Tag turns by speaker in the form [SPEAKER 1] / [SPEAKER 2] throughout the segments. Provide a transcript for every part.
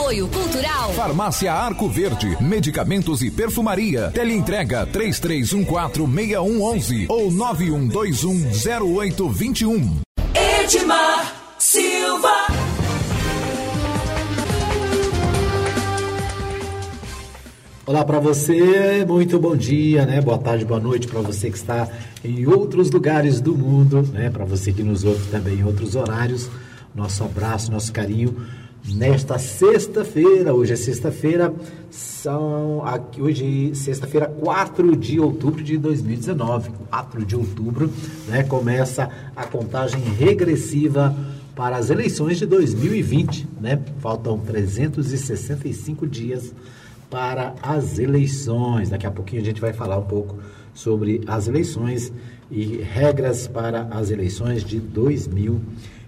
[SPEAKER 1] Apoio Cultural.
[SPEAKER 2] Farmácia Arco Verde, medicamentos e perfumaria. Teleentrega 33146111 ou 91210821.
[SPEAKER 3] Edmar Silva.
[SPEAKER 4] Olá para você, muito bom dia, né? Boa tarde, boa noite para você que está em outros lugares do mundo, né? Para você que nos ouve também em outros horários. Nosso abraço, nosso carinho nesta sexta-feira. Hoje é sexta-feira, são aqui, hoje sexta-feira, 4 de outubro de 2019. 4 de outubro, né? Começa a contagem regressiva para as eleições de 2020, né? Faltam 365 dias para as eleições. Daqui a pouquinho a gente vai falar um pouco sobre as eleições e regras para as eleições de 2020,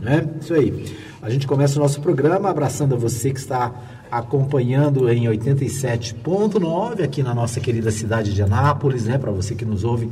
[SPEAKER 4] né? Isso aí. A gente começa o nosso programa abraçando você que está acompanhando em 87.9 aqui na nossa querida cidade de Anápolis, né? Para você que nos ouve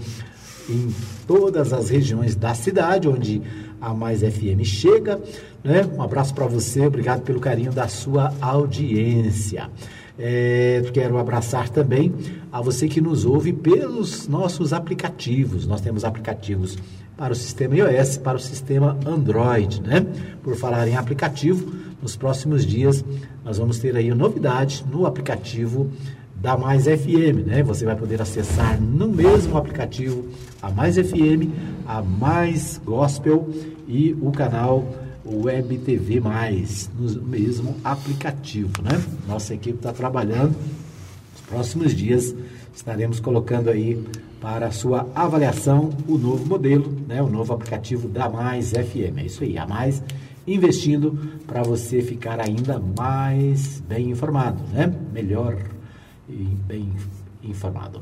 [SPEAKER 4] em todas as regiões da cidade, onde a Mais FM chega. Né? Um abraço para você, obrigado pelo carinho da sua audiência. É, quero abraçar também a você que nos ouve pelos nossos aplicativos. Nós temos aplicativos para o sistema iOS, para o sistema Android, né? Por falar em aplicativo, nos próximos dias nós vamos ter aí novidade no aplicativo da Mais FM, né? Você vai poder acessar no mesmo aplicativo a Mais FM, a Mais Gospel e o canal Web TV Mais, no mesmo aplicativo, né? Nossa equipe está trabalhando. Nos próximos dias estaremos colocando aí para a sua avaliação o novo modelo, né? O novo aplicativo da Mais FM. É isso aí, a Mais investindo para você ficar ainda mais bem informado, né? Melhor e bem informado.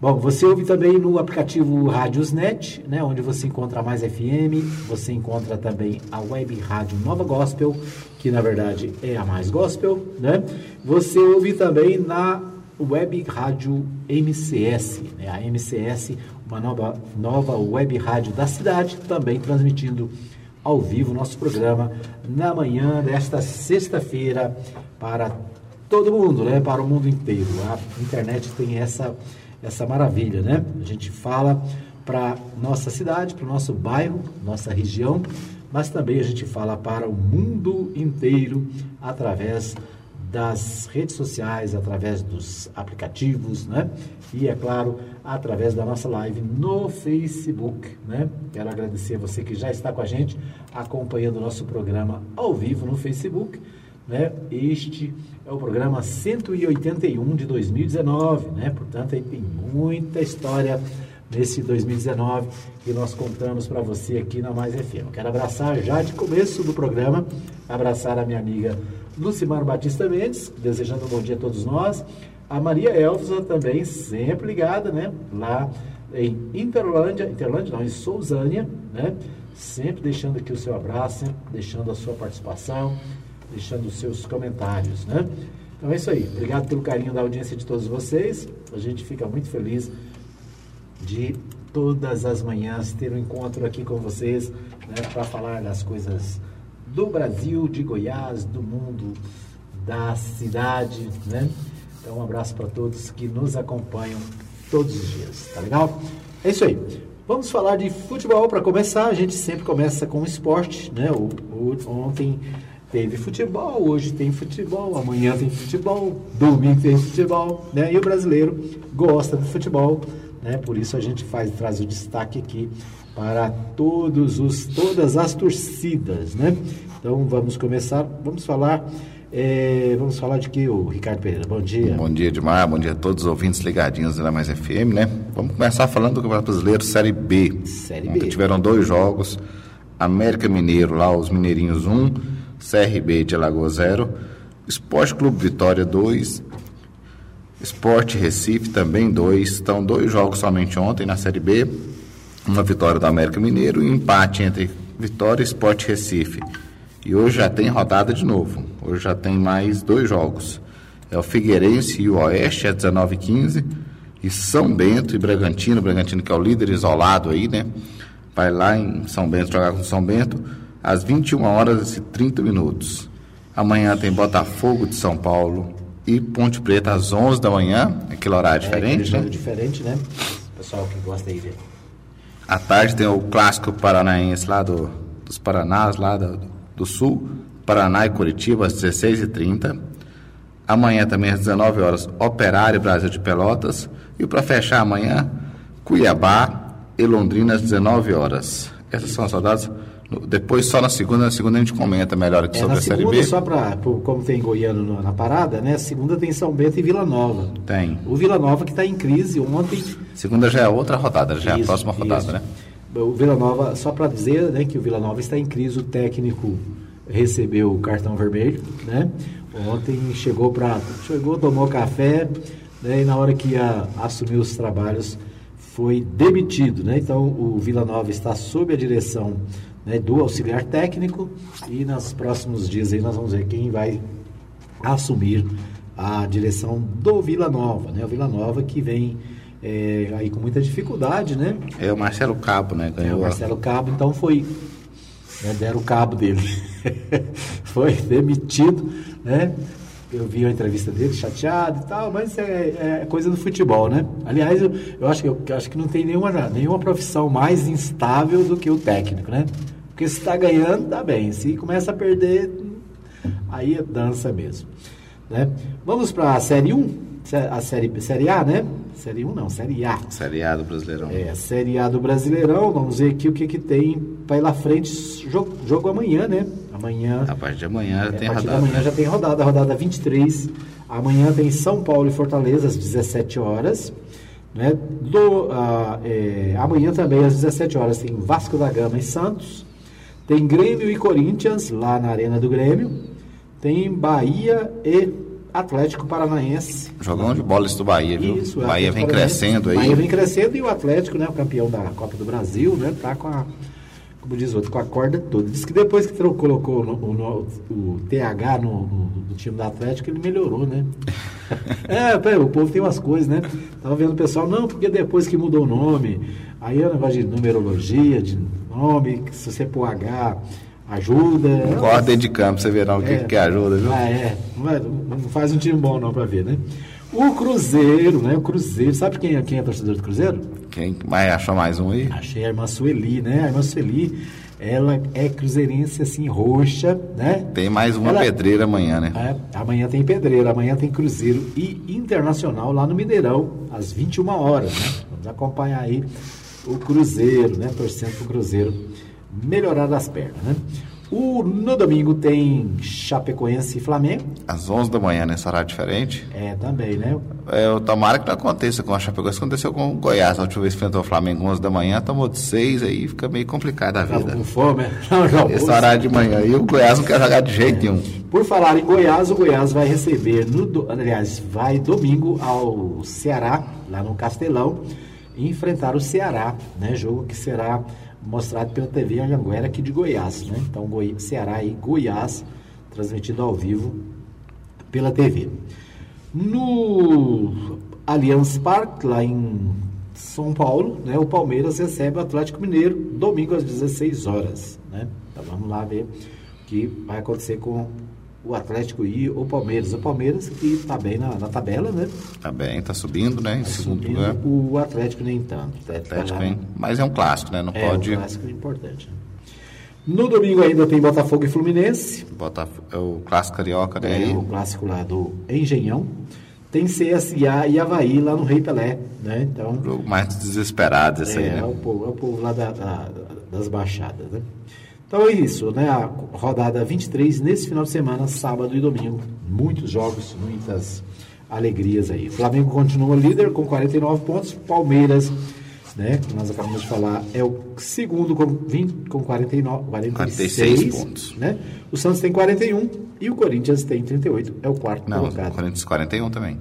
[SPEAKER 4] Bom, você ouve também no aplicativo Rádiosnet, né, onde você encontra mais FM, você encontra também a web rádio Nova Gospel, que na verdade é a mais gospel, né? Você ouve também na web rádio MCS, né, a MCS, uma nova, nova web rádio da cidade, também transmitindo ao vivo nosso programa na manhã desta sexta-feira para todo mundo, né? Para o mundo inteiro. A internet tem essa, essa maravilha, né? A gente fala para nossa cidade, para o nosso bairro, nossa região, mas também a gente fala para o mundo inteiro através das redes sociais, através dos aplicativos, né? E é claro, através da nossa live no Facebook, né? Quero agradecer a você que já está com a gente acompanhando o nosso programa ao vivo no Facebook, né? Este é o programa 181 de 2019, né? Portanto, aí tem muita história nesse 2019 que nós contamos para você aqui na Mais FM. Quero abraçar já de começo do programa, abraçar a minha amiga Lucimar Batista Mendes, desejando um bom dia a todos nós. A Maria Elza também, sempre ligada, né? Lá em Interlândia, Interlândia não, em Sousânia, né? Sempre deixando aqui o seu abraço, deixando a sua participação, deixando os seus comentários, né? Então é isso aí. Obrigado pelo carinho da audiência de todos vocês. A gente fica muito feliz de todas as manhãs ter um encontro aqui com vocês né, para falar das coisas do Brasil, de Goiás, do mundo, da cidade, né? Então um abraço para todos que nos acompanham todos os dias, tá legal? É isso aí. Vamos falar de futebol para começar. A gente sempre começa com esporte, né? O, o, ontem teve futebol, hoje tem futebol, amanhã tem futebol, domingo tem futebol, né? E o brasileiro gosta de futebol, né? Por isso a gente faz traz o destaque aqui para todos os todas as torcidas, né? Então vamos começar, vamos falar é, vamos falar de que o Ricardo Pereira. Bom dia.
[SPEAKER 5] Bom dia, Edmar. Bom dia a todos os ouvintes ligadinhos da Mais FM, né? Vamos começar falando do Campeonato Brasileiro Série B.
[SPEAKER 4] Série
[SPEAKER 5] Ontem
[SPEAKER 4] B.
[SPEAKER 5] tiveram dois jogos. América Mineiro, lá os Mineirinhos 1, CRB de Alagoas 0, Esporte Clube Vitória 2, Esporte Recife também 2. Então, dois jogos somente ontem na Série B. Uma vitória do América Mineiro e um empate entre Vitória e Esporte Recife. E hoje já tem rodada de novo. Hoje já tem mais dois jogos. É o Figueirense e o Oeste, é 19 h 15 E São Bento e Bragantino. Bragantino que é o líder isolado aí, né? Vai lá em São Bento jogar com São Bento às 21 horas e 30 minutos. Amanhã tem Botafogo de São Paulo e Ponte Preta às 11 da manhã. Aquele horário
[SPEAKER 4] É,
[SPEAKER 5] diferente, né?
[SPEAKER 4] diferente, né? Pessoal que gosta aí de
[SPEAKER 5] À tarde tem o clássico paranaense lá do, dos Paranás, lá do, do Sul. Paraná e Curitiba às 16h30. Amanhã também às 19 horas Operário Brasil de Pelotas. E para fechar amanhã, Cuiabá e Londrina às 19 horas. Essas são as rodadas. Depois só na segunda, na segunda a gente comenta melhor aqui
[SPEAKER 4] É,
[SPEAKER 5] sobre a Série
[SPEAKER 4] segunda,
[SPEAKER 5] B.
[SPEAKER 4] só para como tem goiano no- na parada, né? Segunda tem São Bento e Vila Nova.
[SPEAKER 5] Tem.
[SPEAKER 4] O Vila Nova que está em crise ontem.
[SPEAKER 5] Segunda já é outra rodada, já é a
[SPEAKER 4] Isso,
[SPEAKER 5] próxima rodada,
[SPEAKER 4] isso.
[SPEAKER 5] né?
[SPEAKER 4] O Vila Nova, só para dizer né, que o Vila Nova está em crise, o técnico recebeu o cartão vermelho, né? Ontem chegou para chegou, tomou café, né? E na hora que ia assumir os trabalhos foi demitido, né? Então o Vila Nova está sob a direção né, do auxiliar técnico e nos próximos dias aí nós vamos ver quem vai assumir a direção do Vila Nova, né? O Vila Nova que vem é, aí com muita dificuldade, né?
[SPEAKER 5] É o Marcelo Cabo, né?
[SPEAKER 4] É,
[SPEAKER 5] Ganhou
[SPEAKER 4] o
[SPEAKER 5] a-
[SPEAKER 4] Marcelo Cabo, então foi. né, deram o cabo dele. foi demitido, né? Eu vi a entrevista dele, chateado e tal, mas é, é coisa do futebol, né? Aliás, eu, eu acho, que, eu acho que não tem nenhuma, nenhuma profissão mais instável do que o técnico, né? Porque se está ganhando, tá bem. Se começa a perder, aí é dança mesmo. Né? Vamos para a Série 1, Sé- a série, série A, né? Série 1 não, Série A.
[SPEAKER 5] Série A do Brasileirão.
[SPEAKER 4] É, Série A do Brasileirão, vamos ver aqui o que, que tem pela frente. Jogo, jogo amanhã, né? Amanhã.
[SPEAKER 5] A partir de amanhã já
[SPEAKER 4] é,
[SPEAKER 5] tem
[SPEAKER 4] a
[SPEAKER 5] rodada.
[SPEAKER 4] da manhã já tem rodada, rodada 23. Amanhã tem São Paulo e Fortaleza às 17 horas. Né? Do, ah, é, amanhã também às 17 horas tem Vasco da Gama e Santos. Tem Grêmio e Corinthians lá na Arena do Grêmio. Tem Bahia e Atlético Paranaense.
[SPEAKER 5] Jogão de bola isso do Bahia, viu?
[SPEAKER 4] Isso, é,
[SPEAKER 5] Bahia vem crescendo aí.
[SPEAKER 4] Bahia vem crescendo e o Atlético, né, o campeão da Copa do Brasil, né, tá com a, como diz o outro, com a corda toda. Diz que depois que tro- colocou no- o, no- o TH no, no- no time do Atlético, ele melhorou, né? é, pera, o povo tem umas coisas, né? Tava vendo o pessoal, não, porque depois que mudou o nome, aí é um negócio de numerologia, de nome, se você pôr H, ajuda.
[SPEAKER 5] Corta de campo, você verá o que,
[SPEAKER 4] É.
[SPEAKER 5] que ajuda, viu?
[SPEAKER 4] Ah, é. Não, faz um time bom não pra ver, né? O Cruzeiro, né? O Cruzeiro. Sabe quem é, quem é torcedor do Cruzeiro?
[SPEAKER 5] Quem mais achou mais um aí?
[SPEAKER 4] Achei a irmã Sueli, né? A irmã Sueli, ela é cruzeirense, assim, roxa, né?
[SPEAKER 5] Tem mais uma
[SPEAKER 4] Ela-
[SPEAKER 5] pedreira amanhã, né?
[SPEAKER 4] É, amanhã tem Pedreira, amanhã tem Cruzeiro e Internacional lá no Mineirão, às 21 horas, né? Vamos acompanhar aí o Cruzeiro, né? Torcendo pro Cruzeiro melhorar das pernas, né? O, no domingo tem Chapecoense e Flamengo.
[SPEAKER 5] Às 11 da manhã, nesse horário diferente.
[SPEAKER 4] É, também, né?
[SPEAKER 5] É, eu tomara que não aconteça com a Chapecoense. Aconteceu com o Goiás. A última vez que enfrentou o Flamengo 11 da manhã, tomou de 6, aí fica meio complicado a
[SPEAKER 4] Tava
[SPEAKER 5] vida.
[SPEAKER 4] com fome, né? Não,
[SPEAKER 5] Esse horário de manhã aí, o Goiás não quer jogar de jeito nenhum.
[SPEAKER 4] Por falar em Goiás, o Goiás vai receber, no, aliás, vai domingo ao Ceará, lá no Castelão, e enfrentar o Ceará, né? Jogo que será mostrado pela TV Anhanguera aqui de Goiás, né? Então, Goi Ceará e Goiás, transmitido ao vivo pela TV. No Allianz Parque, lá em São Paulo, né, o Palmeiras recebe o Atlético Mineiro, domingo às 16 horas. Né? Então vamos lá ver o que vai acontecer com o Atlético e o Palmeiras. O Palmeiras que está bem na, na tabela, né?
[SPEAKER 5] Tá bem, tá subindo, né? Em
[SPEAKER 4] Tá
[SPEAKER 5] segundo
[SPEAKER 4] subindo.
[SPEAKER 5] lugar.
[SPEAKER 4] O Atlético nem tanto. O Atlético, tá
[SPEAKER 5] Atlético,
[SPEAKER 4] lá-?
[SPEAKER 5] Mas é um clássico, né? Não
[SPEAKER 4] É,
[SPEAKER 5] pode
[SPEAKER 4] o clássico importante. né? No domingo ainda tem Botafogo e Fluminense.
[SPEAKER 5] botar é o clássico carioca, né?
[SPEAKER 4] É
[SPEAKER 5] Aí,
[SPEAKER 4] o clássico lá do Engenhão. Tem CSA e Havaí lá no Rei Pelé, né? Então,
[SPEAKER 5] jogo mais desesperado esse aí,
[SPEAKER 4] é,
[SPEAKER 5] né?
[SPEAKER 4] é o povo, é o povo lá da- da- das Baixadas, né? Então é isso, né? A rodada 23 nesse final de semana, sábado e domingo. Muitos jogos, muitas alegrias aí. O Flamengo continua líder com 49 pontos. Palmeiras, né? Que nós acabamos de falar, é o segundo com, 20, com 49, 46,
[SPEAKER 5] 46 pontos.
[SPEAKER 4] Né? O Santos tem 41 e o Corinthians tem 38. É o quarto
[SPEAKER 5] Não,
[SPEAKER 4] colocado.
[SPEAKER 5] o Corinthians 41 também.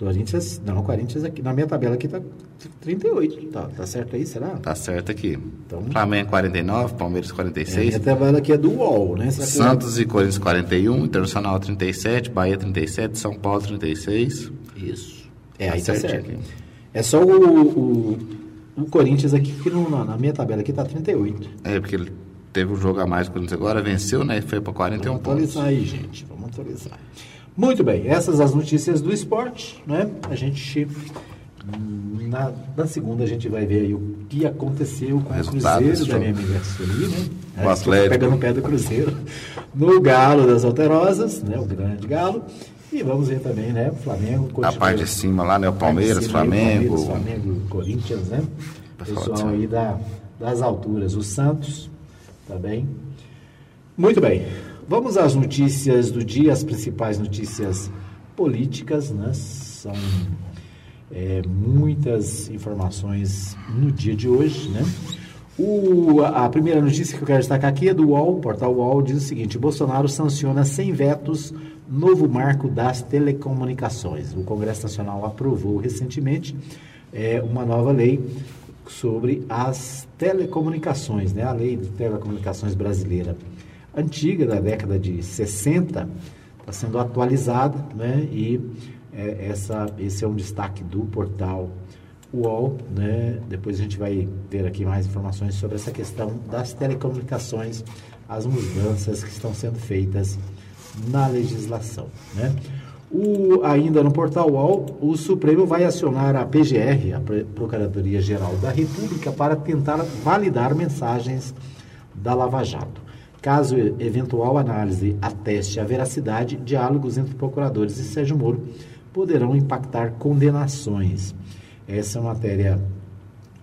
[SPEAKER 4] Corinthians, não, Corinthians aqui, na minha tabela aqui tá 38. Tá, tá certo aí, será?
[SPEAKER 5] Tá certo aqui.
[SPEAKER 4] Então-
[SPEAKER 5] Flamengo 49, Palmeiras
[SPEAKER 4] É, a
[SPEAKER 5] 46.
[SPEAKER 4] minha tabela aqui é do UOL, né? Será que-
[SPEAKER 5] Santos e Corinthians 41, Internacional 37, Bahia 37, São Paulo 36.
[SPEAKER 4] Isso. É,
[SPEAKER 5] Tá
[SPEAKER 4] aí tá
[SPEAKER 5] certinho
[SPEAKER 4] certo.
[SPEAKER 5] aqui.
[SPEAKER 4] É só o, o, o Corinthians aqui, que no- na, minha tabela aqui tá 38.
[SPEAKER 5] É, porque ele teve um jogo a mais com o agora, venceu, né? E foi para 41
[SPEAKER 4] Vamos
[SPEAKER 5] pontos.
[SPEAKER 4] atualizar aí, gente. Vamos atualizar. Muito bem, essas as notícias do esporte, né? A gente na, na segunda a gente vai ver aí o que aconteceu com o Cruzeiro da minha amiga Sueli, né?
[SPEAKER 5] O
[SPEAKER 4] É,
[SPEAKER 5] Atlético.
[SPEAKER 4] Pegando o pé do Cruzeiro. No Galo das Alterosas, né? O grande Galo. E vamos ver também, né? O Flamengo
[SPEAKER 5] A
[SPEAKER 4] continua-
[SPEAKER 5] parte de cima lá, né? O Palmeiras,
[SPEAKER 4] cima aí,
[SPEAKER 5] Flamengo.
[SPEAKER 4] Palmeiras, Flamengo, Corinthians, né?
[SPEAKER 5] Pessoal de
[SPEAKER 4] aí da, das alturas. O Santos, tá bem? Muito bem. Vamos às notícias do dia, as principais notícias políticas, né? São é, muitas informações no dia de hoje, né? O, a primeira notícia que eu quero destacar aqui é do UOL, portal UOL diz o seguinte, Bolsonaro sanciona sem vetos novo marco das telecomunicações. O Congresso Nacional aprovou recentemente é, uma nova lei sobre as telecomunicações, né? A lei de telecomunicações brasileira antiga, da década de 60, está sendo atualizada, né? E é, essa, esse é um destaque do portal UOL, né? Depois a gente vai ter aqui mais informações sobre essa questão das telecomunicações, as mudanças que estão sendo feitas na legislação, né? O, ainda no portal UOL, o Supremo vai acionar a PGR, a Pre- Procuradoria-Geral da República, para tentar validar mensagens da Lava Jato. Caso eventual análise ateste a veracidade, diálogos entre procuradores e Sérgio Moro poderão impactar condenações. Essa é uma matéria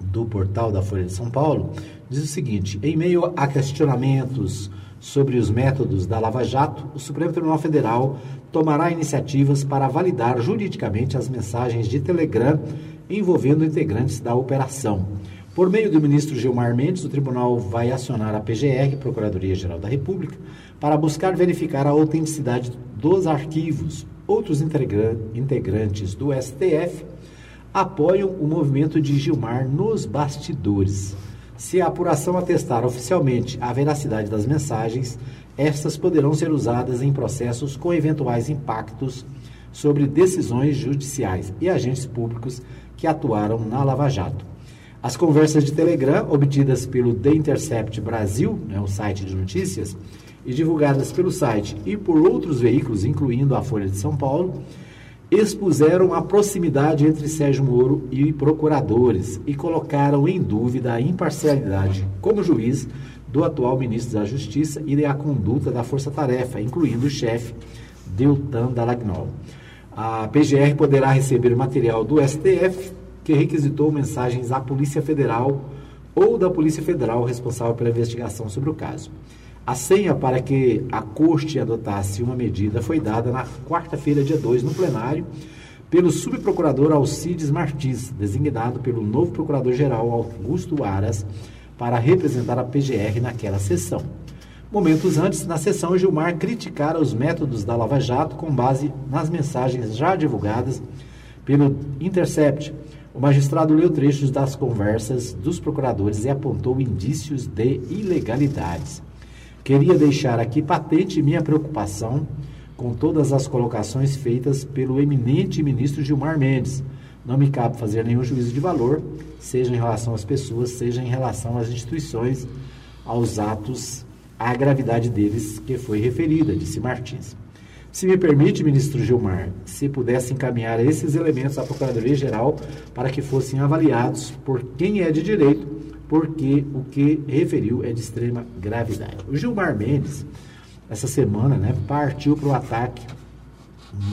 [SPEAKER 4] do portal da Folha de São Paulo, diz o seguinte: em meio a questionamentos sobre os métodos da Lava Jato, o Supremo Tribunal Federal tomará iniciativas para validar juridicamente as mensagens de Telegram envolvendo integrantes da operação. Por meio do ministro Gilmar Mendes, o tribunal vai acionar a PGR, Procuradoria-Geral da República, para buscar verificar a autenticidade dos arquivos. Outros integra- integrantes do STF apoiam o movimento de Gilmar nos bastidores. Se a apuração atestar oficialmente a veracidade das mensagens, estas poderão ser usadas em processos com eventuais impactos sobre decisões judiciais e agentes públicos que atuaram na Lava Jato. As conversas de Telegram, obtidas pelo The Intercept Brasil, né, o site de notícias, e divulgadas pelo site e por outros veículos, incluindo a Folha de São Paulo, expuseram a proximidade entre Sérgio Moro e procuradores e colocaram em dúvida a imparcialidade como juiz do atual ministro da Justiça e a conduta da Força Tarefa, incluindo o chefe Deltan Dallagnol. A PGR poderá receber material do STF que requisitou mensagens à Polícia Federal ou da Polícia Federal responsável pela investigação sobre o caso. A senha para que a Corte adotasse uma medida foi dada na quarta-feira, dia 2, no plenário, pelo subprocurador Alcides Martins, designado pelo novo procurador-geral Augusto Aras, para representar a PGR naquela sessão. Momentos antes, na sessão, Gilmar criticara os métodos da Lava Jato com base nas mensagens já divulgadas pelo Intercept. O magistrado leu trechos das conversas dos procuradores e apontou indícios de ilegalidades. Queria deixar aqui patente minha preocupação com todas as colocações feitas pelo eminente ministro Gilmar Mendes. Não me cabe fazer nenhum juízo de valor, seja em relação às pessoas, seja em relação às instituições, aos atos, à gravidade deles que foi referida, disse Martins. Se me permite, ministro Gilmar, se pudesse encaminhar esses elementos à Procuradoria-Geral para que fossem avaliados por quem é de direito, porque o que referiu é de extrema gravidade. O Gilmar Mendes, essa semana, né, partiu para o ataque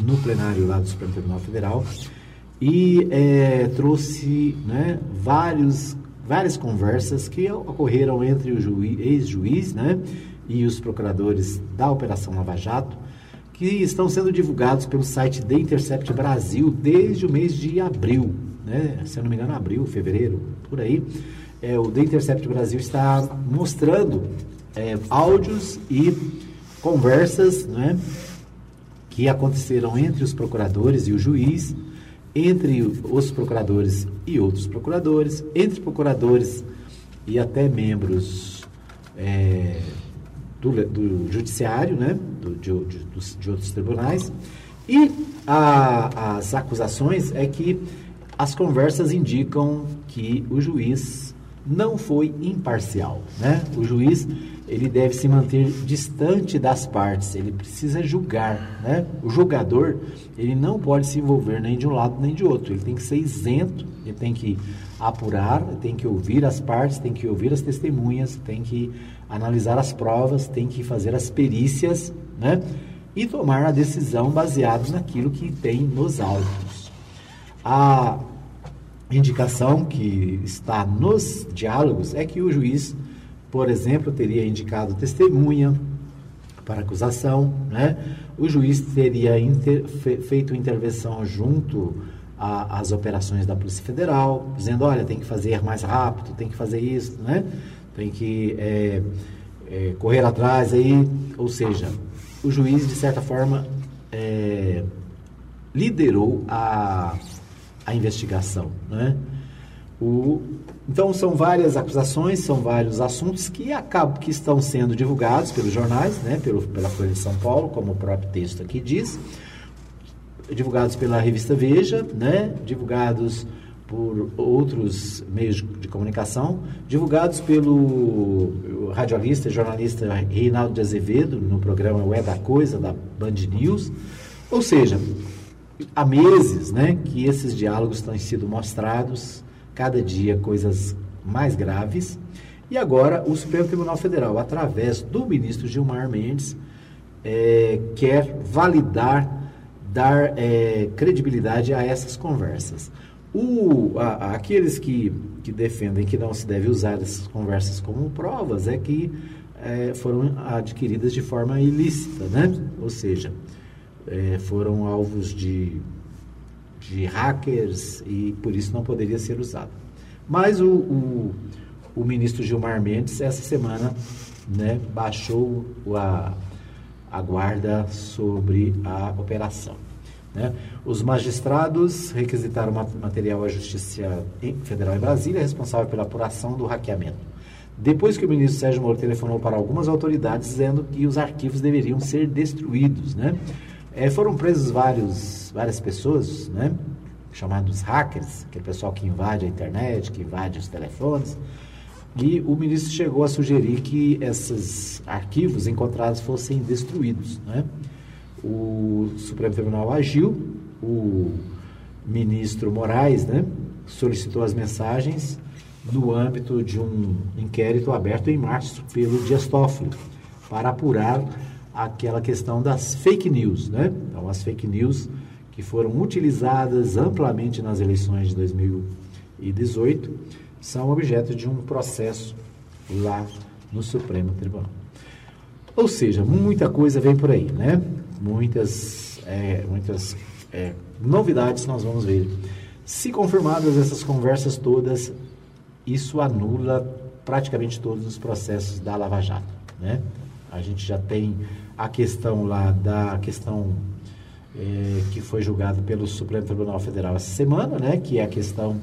[SPEAKER 4] no plenário lá do Supremo Tribunal Federal e é, trouxe né, vários, várias conversas que ocorreram entre o juiz- ex-juiz né, e os procuradores da Operação Lava Jato, que estão sendo divulgados pelo site The Intercept Brasil desde o mês de abril, né? se eu não me engano, abril, fevereiro, por aí. É, o The Intercept Brasil está mostrando é, áudios e conversas né, que aconteceram entre os procuradores e o juiz, entre os procuradores e outros procuradores, entre procuradores e até membros é, do, do judiciário, né, do, de, de, dos- de outros tribunais. E a- as acusações é que as conversas indicam que o juiz não foi imparcial, né? O juiz ele deve se manter distante das partes, ele precisa julgar, né? O jogador, ele não pode se envolver nem de um lado nem de outro, ele tem que ser isento, ele tem que apurar, tem que ouvir as partes, tem que ouvir as testemunhas, tem que analisar as provas, tem que fazer as perícias, né? E tomar a decisão baseado naquilo que tem nos autos. A indicação que está nos diálogos é que o juiz, por exemplo, teria indicado testemunha para acusação, né? O juiz teria inter, fe, feito intervenção junto as operações da Polícia Federal, dizendo, olha, tem que fazer mais rápido, tem que fazer isso, né? Tem que é, é, correr atrás aí, ou seja, o juiz, de certa forma, é, liderou a, a investigação, né? O, então são várias acusações, são vários assuntos que acabam que estão sendo divulgados pelos jornais, né, pelo, pela Folha de São Paulo, como o próprio texto aqui diz divulgados pela revista Veja, né? divulgados por outros meios de comunicação, divulgados pelo radialista e jornalista Reinaldo de Azevedo, no programa O É da Coisa, da Band News. Ou seja, há meses né, que esses diálogos têm sido mostrados, cada dia coisas mais graves. E agora o Supremo Tribunal Federal, através do ministro Gilmar Mendes, é, quer validar dar é, credibilidade a essas conversas. O, a, aqueles que, que defendem que não se deve usar essas conversas como provas é que é, foram adquiridas de forma ilícita, né? ou seja, é, foram alvos de, de hackers e por isso não poderia ser usado. Mas o, o, o ministro Gilmar Mendes, essa semana, né, baixou a, a guarda sobre a operação. Né? Os magistrados requisitaram material à Justiça Federal em Brasília, responsável pela apuração do hackeamento. Depois que o ministro Sérgio Moro telefonou para algumas autoridades dizendo que os arquivos deveriam ser destruídos, né? É, foram presos vários, várias pessoas, né? Chamados hackers, aquele pessoal que invade a internet, que invade os telefones. E o ministro chegou a sugerir que esses arquivos encontrados fossem destruídos, né? O Supremo Tribunal agiu, o ministro Moraes né, solicitou as mensagens no âmbito de um inquérito aberto em março pelo Dias Toffoli, para apurar aquela questão das fake news. Né? Então, as fake news que foram utilizadas amplamente nas eleições de 2018 são objeto de um processo lá no Supremo Tribunal. Ou seja, muita coisa vem por aí, né? Muitas, é, muitas é, novidades nós vamos ver. Se confirmadas essas conversas todas, isso anula praticamente todos os processos da Lava Jato, né? A gente já tem a questão lá da questão é, que foi julgada pelo Supremo Tribunal Federal essa semana, né? Que é a questão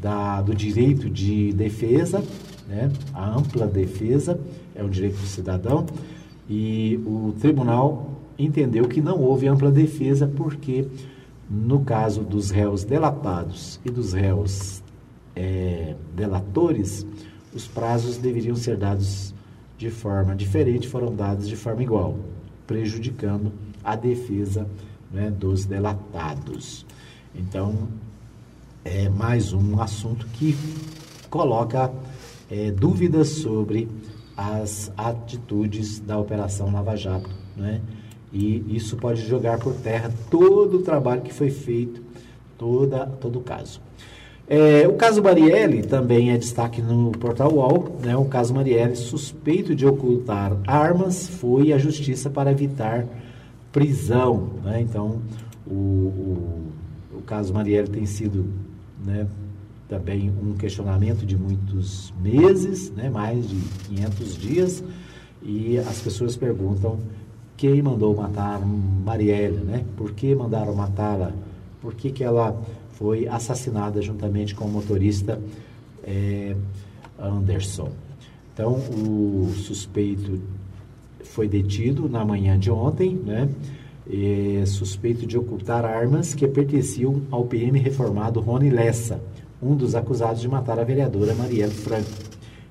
[SPEAKER 4] da, do direito de defesa, né? A ampla defesa é um direito do cidadão e o tribunal entendeu que não houve ampla defesa porque, no caso dos réus delatados e dos réus é, delatores, os prazos deveriam ser dados de forma diferente, foram dados de forma igual, prejudicando a defesa né, dos delatados. Então, é mais um assunto que coloca é, dúvidas sobre as atitudes da Operação Lava Jato, né? E isso pode jogar por terra todo o trabalho que foi feito, toda, todo o caso. É, o caso Marielle também é destaque no portal UOL. Né? O caso Marielle, suspeito de ocultar armas, foi à justiça para evitar prisão. Né? Então, o, o, o, caso Marielle tem sido né, também um questionamento de muitos meses, né, mais de 500 dias, e as pessoas perguntam quem mandou matar Marielle, né? Por que mandaram matá-la? Por que, que ela foi assassinada juntamente com o motorista é, Anderson? Então, o suspeito foi detido na manhã de ontem, né? Suspeito de ocultar armas que pertenciam ao PM reformado Rony Lessa, um dos acusados de matar a vereadora Marielle Franco.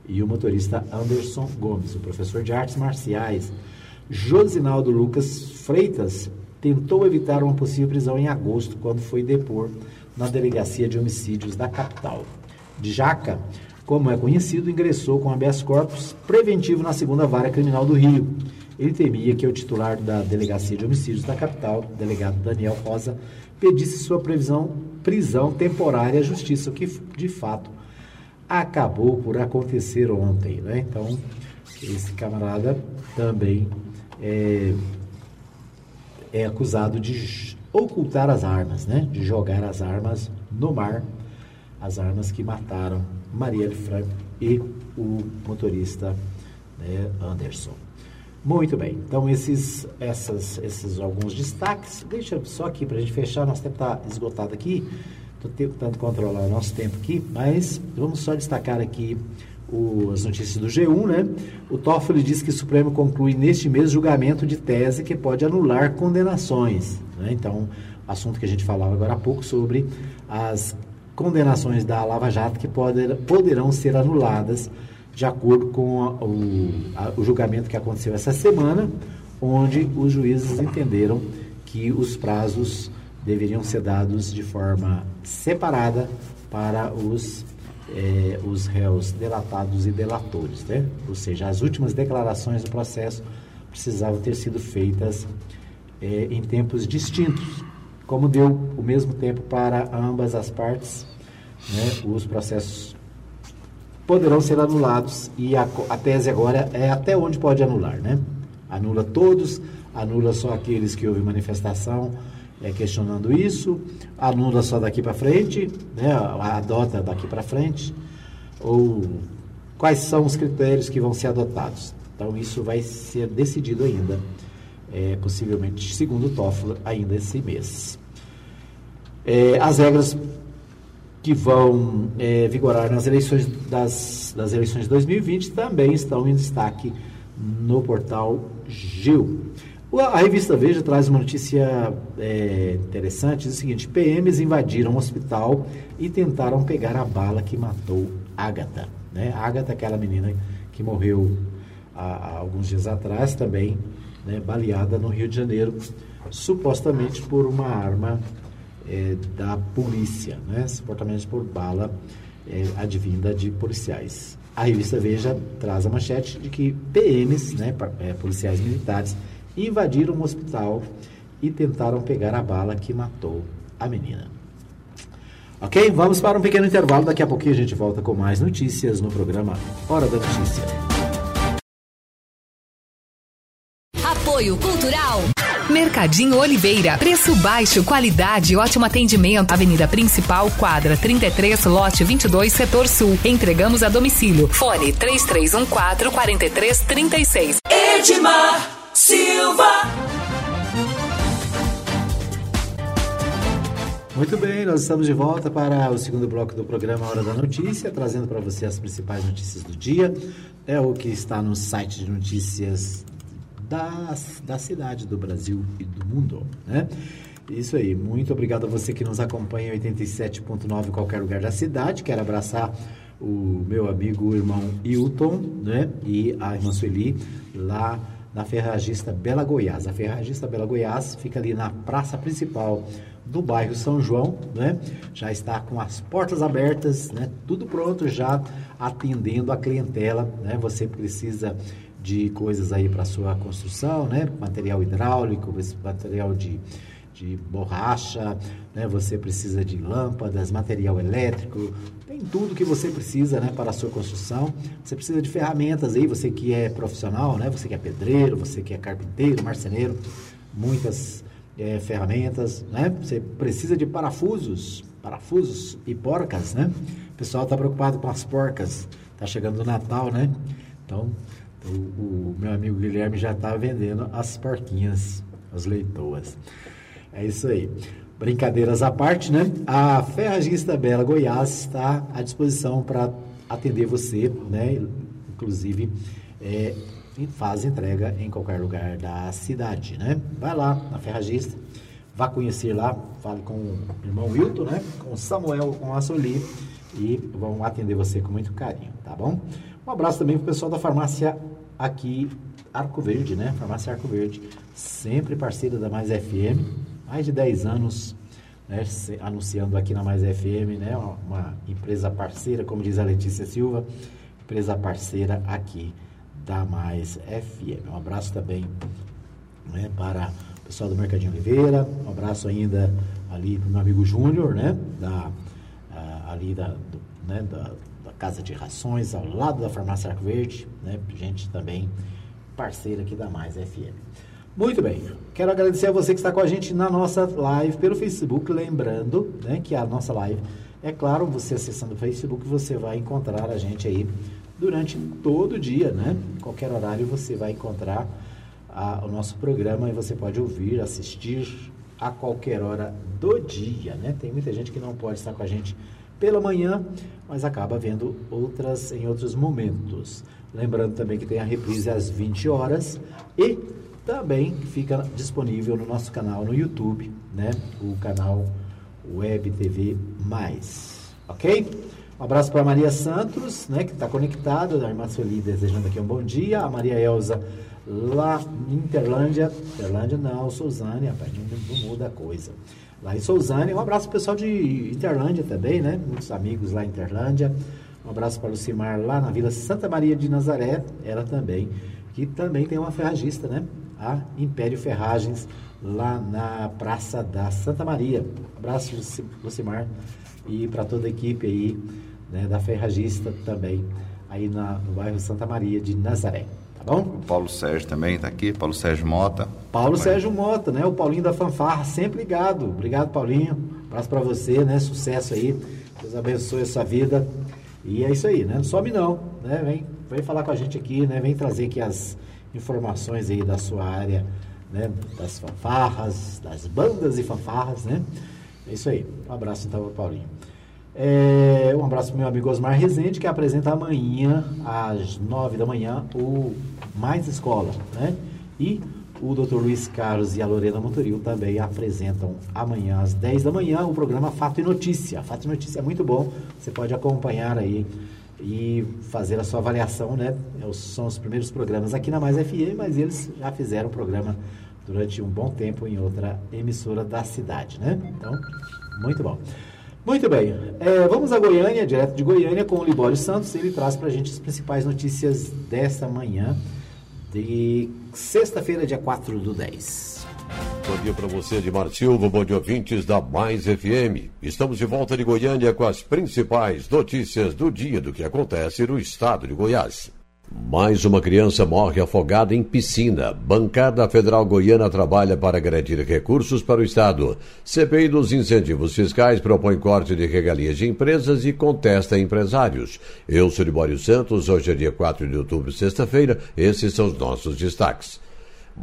[SPEAKER 4] e o motorista Anderson Gomes. O professor de artes marciais Josinaldo Lucas Freitas tentou evitar uma possível prisão em agosto, quando foi depor na delegacia de homicídios da capital. Jaca, como é conhecido, ingressou com habeas corpus preventivo na segunda vara criminal do Rio. Ele temia que o titular da delegacia de homicídios da capital, delegado Daniel Rosa, pedisse sua previsão, prisão temporária à justiça, o que de fato acabou por acontecer ontem. Né? Então, esse camarada também é, é acusado de ocultar as armas, né? de jogar as armas no mar, as armas que mataram Marielle Franco e o motorista né, Anderson. Muito bem, então esses, essas, esses alguns destaques. Deixa só aqui para a gente fechar, nosso tempo está esgotado aqui. Estou tentando controlar o nosso tempo aqui, mas vamos só destacar aqui o, as notícias do G1, né? O Toffoli diz que o Supremo conclui neste mês julgamento de tese que pode anular condenações. Né? Então, assunto que a gente falava agora há pouco sobre as condenações da Lava Jato que poder, poderão ser anuladas de acordo com a, o, a, o julgamento que aconteceu essa semana, onde os juízes entenderam que os prazos deveriam ser dados de forma separada para os é, os réus delatados e delatores, né? Ou seja, as últimas declarações do processo precisavam ter sido feitas é, em tempos distintos, como deu o mesmo tempo para ambas as partes, né? Os processos poderão ser anulados e a, a tese agora é até onde pode anular, né? Anula todos, anula só aqueles que houve manifestação é, questionando isso, anula só daqui para frente, né, adota daqui para frente, ou quais são os critérios que vão ser adotados. Então, isso vai ser decidido ainda, é, possivelmente, segundo o TOEFL, ainda esse mês. É, as regras que vão é, vigorar nas eleições das, das eleições de 2020 também estão em destaque no portal Gil. A revista Veja traz uma notícia é, interessante, diz o seguinte, PMs invadiram um hospital e tentaram pegar a bala que matou Agatha. Né? Agatha, aquela menina que morreu há, há alguns dias atrás, também né, baleada no Rio de Janeiro, supostamente por uma arma é, da polícia, né? supostamente por bala é, advinda de policiais. A revista Veja traz a manchete de que PMs, né, é, policiais militares, invadiram um hospital e tentaram pegar a bala que matou a menina. Ok? Vamos para um pequeno intervalo. Daqui a pouquinho a gente volta com mais notícias no programa Hora da Notícia.
[SPEAKER 1] Apoio Cultural. Mercadinho Oliveira. Preço baixo, qualidade e ótimo atendimento. Avenida Principal, quadra 33, lote 22, setor sul. Entregamos a domicílio. Fone 3314 4336.
[SPEAKER 3] Edmar Silva.
[SPEAKER 4] Muito bem, nós estamos de volta para o segundo bloco do programa Hora da Notícia, trazendo para você as principais notícias do dia. É o que está no site de notícias da, da cidade, do Brasil e do mundo, né? Isso aí, muito obrigado a você que nos acompanha em 87.9 em qualquer lugar da cidade. Quero abraçar o meu amigo, o irmão Hilton, né? E a irmã Sueli, lá na Ferragista Bela Goiás. A Ferragista Bela Goiás fica ali na praça principal do bairro São João, né? Já está com as portas abertas, né? Tudo pronto já atendendo a clientela, né? Você precisa de coisas aí para sua construção, né? Material hidráulico, material de de borracha, né? você precisa de lâmpadas, material elétrico, tem tudo que você precisa né, para a sua construção. Você precisa de ferramentas aí, você que é profissional, né? você que é pedreiro, você que é carpinteiro, marceneiro, muitas é, ferramentas, né? Você precisa de parafusos, parafusos e porcas, né? O pessoal está preocupado com as porcas, está chegando o Natal, né? Então, o, o meu amigo Guilherme já está vendendo as porquinhas, as leitoas. É isso aí. Brincadeiras à parte, né? A Ferragista Bela Goiás está à disposição para atender você, né? Inclusive, é, faz entrega em qualquer lugar da cidade, né? Vai lá na Ferragista, vá conhecer lá, fale com o irmão Wilton, né? Com o Samuel, com a Soli e vão atender você com muito carinho, tá bom? Um abraço também para o pessoal da farmácia aqui, Arco Verde, né? Farmácia Arco Verde, sempre parceira da Mais FM, mais de 10 anos né, anunciando aqui na Mais FM, né? Uma, empresa parceira, como diz a Letícia Silva, empresa parceira aqui da Mais FM. Um abraço também né, para o pessoal do Mercadinho Oliveira, um abraço ainda ali para o meu amigo Júnior, né? Da, ali da, do, né, da, da, Casa de Rações, ao lado da Farmácia Arco Verde, né? Gente também parceira aqui da Mais FM. Muito bem, quero agradecer a você que está com a gente na nossa live pelo Facebook, lembrando né, que a nossa live, é claro, você acessando o Facebook, você vai encontrar a gente aí durante todo o dia, né? Qualquer horário você vai encontrar a, o nosso programa e você pode ouvir, assistir a qualquer hora do dia, né? Tem muita gente que não pode estar com a gente pela manhã, mas acaba vendo outras em outros momentos. Lembrando também que tem a reprise às 20 horas e também fica disponível no nosso canal no YouTube, né? O canal Web TV Mais, ok? Um abraço para Maria Santos, né? Que está conectada, a irmã Sueli desejando aqui um bom dia. A Maria Elza lá em Interlândia, Interlândia não, Souzânia, rapaz, não, muda a coisa. Lá em Souzânia, um abraço pessoal de Interlândia também, né? Muitos amigos lá em Interlândia. Um abraço para o Lucimar lá na Vila Santa Maria de Nazaré, ela também, que também tem uma ferragista, né? A Império Ferragens, lá na Praça da Santa Maria. Abraço, Lucimar, e para toda a equipe aí, né, da Ferragista também, aí na, no bairro Santa Maria de Nazaré. Tá bom?
[SPEAKER 5] O Paulo Sérgio também está aqui, Paulo Sérgio Mota.
[SPEAKER 4] Paulo Sérgio Mota, né? O Paulinho da Fanfarra, sempre ligado. Obrigado, Paulinho. Abraço para você, né? Sucesso aí. Deus abençoe a sua vida. E é isso aí, né? Não some não, né? Vem, vem falar com a gente aqui, né? Vem trazer aqui as informações aí da sua área, né? Das fanfarras, das bandas e fanfarras, né? É isso aí. Um abraço então para Paulinho. É, um abraço para meu amigo Osmar Rezende, que apresenta amanhã, às nove da manhã, o Mais Escola, né? E o Dr. Luiz Carlos e a Lorena Motoril também apresentam amanhã às 10 da manhã o programa Fato e Notícia. Fato e Notícia é muito bom, você pode acompanhar aí e fazer a sua avaliação, né? É são os primeiros programas aqui na Mais FM, mas eles já fizeram o programa durante um bom tempo em outra emissora da cidade, né? Então, muito bom. Muito bem, é, vamos a Goiânia, direto de Goiânia, com o Libório Santos. Ele traz para a gente as principais notícias dessa manhã de sexta-feira, dia 4 do 10.
[SPEAKER 6] Bom dia para você, Edmar Silva, bom dia ouvintes da Mais FM. Estamos de volta de Goiânia com as principais notícias do dia do que acontece no estado de Goiás. Mais uma criança morre afogada em piscina. Bancada Federal Goiana trabalha para garantir recursos para o Estado. CPI dos incentivos fiscais propõe corte de regalias de empresas e contesta empresários. Eu sou Libório Santos, hoje é dia 4 de outubro, sexta-feira. Esses são os nossos destaques.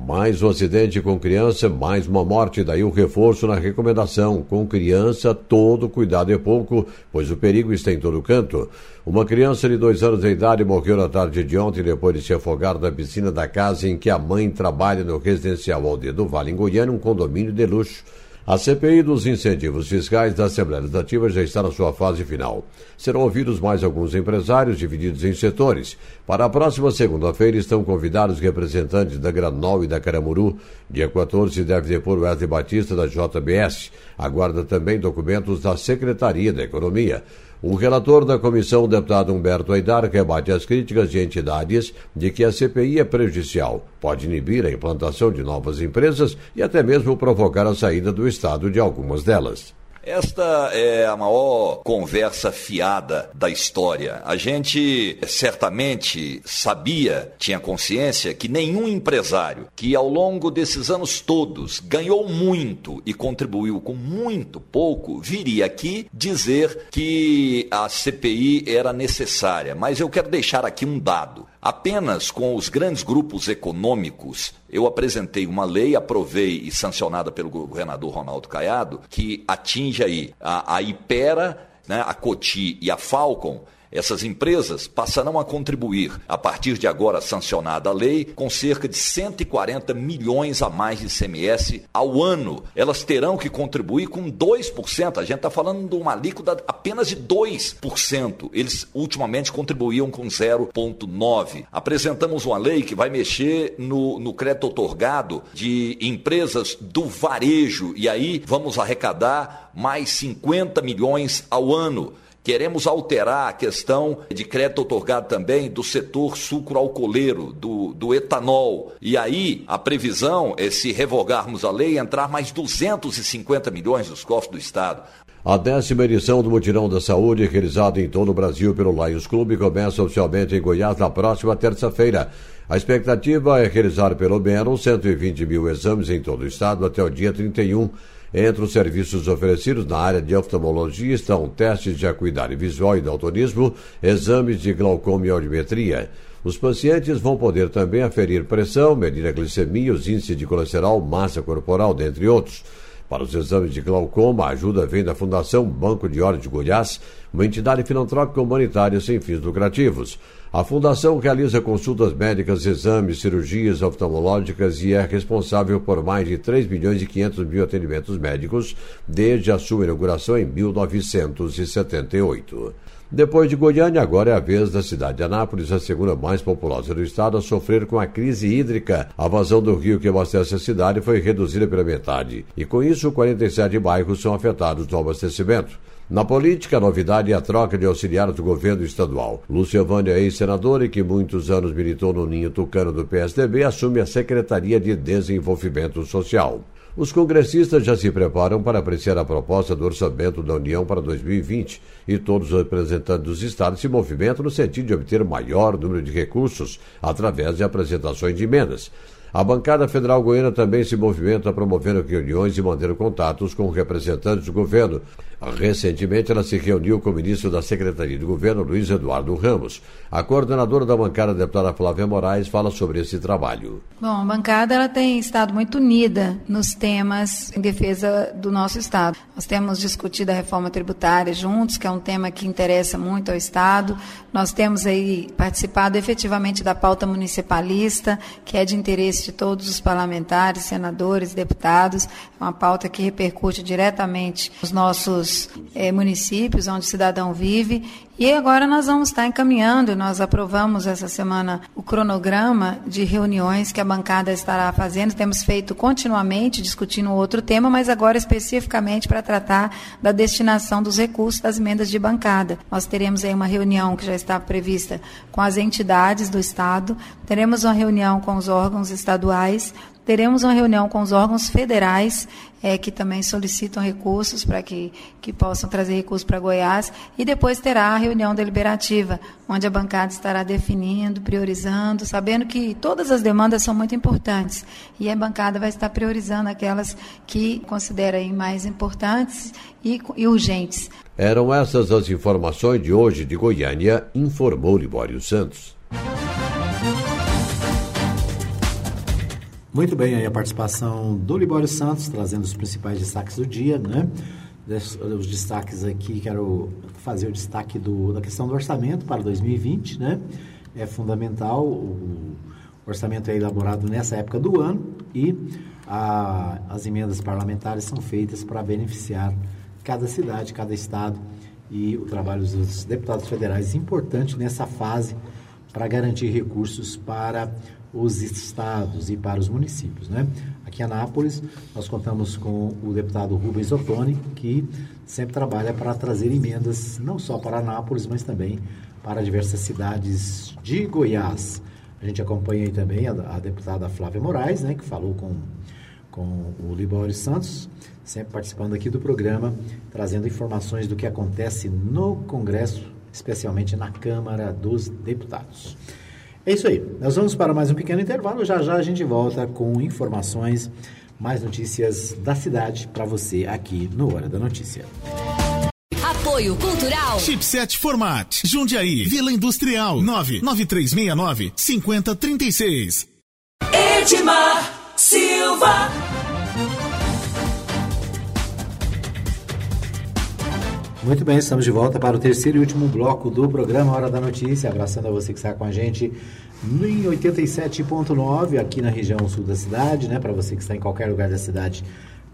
[SPEAKER 6] Mais um acidente com criança, mais uma morte, daí o reforço na recomendação. Com criança, todo cuidado é pouco, pois o perigo está em todo canto. Uma criança de dois anos de idade morreu na tarde de ontem depois de se afogar na piscina da casa em que a mãe trabalha no residencial Aldeia do Vale, em Goiânia, um condomínio de luxo. A CPI dos incentivos fiscais da Assembleia Legislativa já está na sua fase final. Serão ouvidos mais alguns empresários divididos em setores. Para a próxima segunda-feira estão convidados representantes da Granol e da Caramuru. Dia 14 deve depor Wesley Batista da JBS. Aguarda também documentos da Secretaria da Economia. O relator da comissão, o deputado Humberto Aidar, rebate as críticas de entidades de que a CPI é prejudicial, pode inibir a implantação de novas empresas e até mesmo provocar a saída do Estado de algumas delas.
[SPEAKER 7] Esta é a maior conversa fiada da história. A gente certamente sabia, tinha consciência, que nenhum empresário que ao longo desses anos todos ganhou muito e contribuiu com muito pouco, viria aqui dizer que a CPI era necessária. Mas eu quero deixar aqui um dado. Apenas com os grandes grupos econômicos, eu apresentei uma lei, aprovei e sancionada pelo governador Ronaldo Caiado, que atinge aí a, a Ipera, né, a Coti e a Falcon, Essas empresas passarão a contribuir, a partir de agora sancionada a lei, com cerca de 140 milhões a mais de ICMS ao ano. Elas terão que contribuir com 2%. A gente está falando de uma alíquota apenas de 2%. Eles ultimamente contribuíam com 0,9%. Apresentamos uma lei que vai mexer no, no crédito otorgado de empresas do varejo. E aí vamos arrecadar mais 50 milhões ao ano. Queremos alterar a questão de crédito otorgado também do setor sucroalcooleiro, do, do etanol. E aí, a previsão é, se revogarmos a lei, entrar mais 250 milhões nos cofres do Estado.
[SPEAKER 6] A décima edição do Mutirão da Saúde, realizado em todo o Brasil pelo Lions Clube, começa oficialmente em Goiás na próxima terça-feira. A expectativa é realizar pelo menos 120 mil exames em todo o estado até o dia 31 entre os serviços oferecidos na área de oftalmologia estão testes de acuidade visual e daltonismo, exames de glaucoma e audiometria. Os pacientes vão poder também aferir pressão, medir a glicemia, os índices de colesterol, massa corporal, dentre outros. Para os exames de glaucoma, a ajuda vem da Fundação Banco de Olhos de Goiás, uma entidade filantrópica humanitária sem fins lucrativos. A Fundação realiza consultas médicas, exames, cirurgias oftalmológicas e é responsável por mais de 3 milhões e 500 mil atendimentos médicos desde a sua inauguração em 1978. Depois de Goiânia, agora é a vez da cidade de Anápolis, a segunda mais populosa do estado, a sofrer com a crise hídrica. A vazão do rio que abastece a cidade foi reduzida pela metade, e com isso 47 bairros são afetados no abastecimento. Na política, a novidade é a troca de auxiliares do governo estadual. Lúcia Vânia, ex-senadora e que muitos anos militou no ninho tucano do PSDB, assume a Secretaria de Desenvolvimento Social. Os congressistas já se preparam para apreciar a proposta do orçamento da União para 2020 e todos os representantes dos estados se movimentam no sentido de obter maior número de recursos através de apresentações de emendas. A bancada federal goiana também se movimenta promovendo reuniões e mantendo contatos com representantes do governo. Recentemente, ela se reuniu com o ministro da Secretaria de Governo, Luiz Eduardo Ramos. A coordenadora da bancada, deputada Flávia Moraes, fala sobre esse trabalho.
[SPEAKER 8] Bom, a bancada ela tem estado muito unida nos temas em defesa do nosso Estado. Nós temos discutido a reforma tributária juntos, que é um tema que interessa muito ao Estado. Nós temos aí participado efetivamente da pauta municipalista, que é de interesse de todos os parlamentares, senadores, deputados. É uma pauta que repercute diretamente nos nossos é, municípios, onde o cidadão vive. E agora nós vamos estar encaminhando, nós aprovamos essa semana o cronograma de reuniões que a bancada estará fazendo. Temos feito continuamente, discutindo outro tema, mas agora especificamente para tratar da destinação dos recursos das emendas de bancada. Nós teremos aí uma reunião que já está prevista com as entidades do Estado, teremos uma reunião com os órgãos estaduais, teremos uma reunião com os órgãos federais é, que também solicitam recursos para que, que possam trazer recursos para Goiás, e depois terá a reunião deliberativa, onde a bancada estará definindo, priorizando, sabendo que todas as demandas são muito importantes, e a bancada vai estar priorizando aquelas que considera mais importantes e, e urgentes.
[SPEAKER 6] Eram essas as informações de hoje de Goiânia, informou Libório Santos.
[SPEAKER 4] Muito bem, aí a participação do Libório Santos, trazendo os principais destaques do dia, né? Os destaques aqui, quero fazer o destaque do, da questão do orçamento para 2020, né? É fundamental, o orçamento é elaborado nessa época do ano e a, as emendas parlamentares são feitas para beneficiar cada cidade, cada estado e o trabalho dos deputados federais é importante nessa fase para garantir recursos para os estados e para os municípios. Né? Aqui em Anápolis, nós contamos com o deputado Rubens Ottoni, que sempre trabalha para trazer emendas, não só para Anápolis, mas também para diversas cidades de Goiás. A gente acompanha aí também a, a deputada Flávia Moraes, né, que falou com, com o Libório Santos, sempre participando aqui do programa, trazendo informações do que acontece no Congresso, especialmente na Câmara dos Deputados. É isso aí. Nós vamos para mais um pequeno intervalo. Já já a gente volta com informações, mais notícias da cidade para você aqui no Hora da Notícia.
[SPEAKER 1] Apoio Cultural.
[SPEAKER 9] Chipset Format. Jundiaí. Vila Industrial. 99369 5036.
[SPEAKER 3] Edmar Silva.
[SPEAKER 4] Muito bem, estamos de volta para o terceiro e último bloco do programa Hora da Notícia, abraçando a você que está com a gente em 87.9 aqui na região sul da cidade, né? Para você que está em qualquer lugar da cidade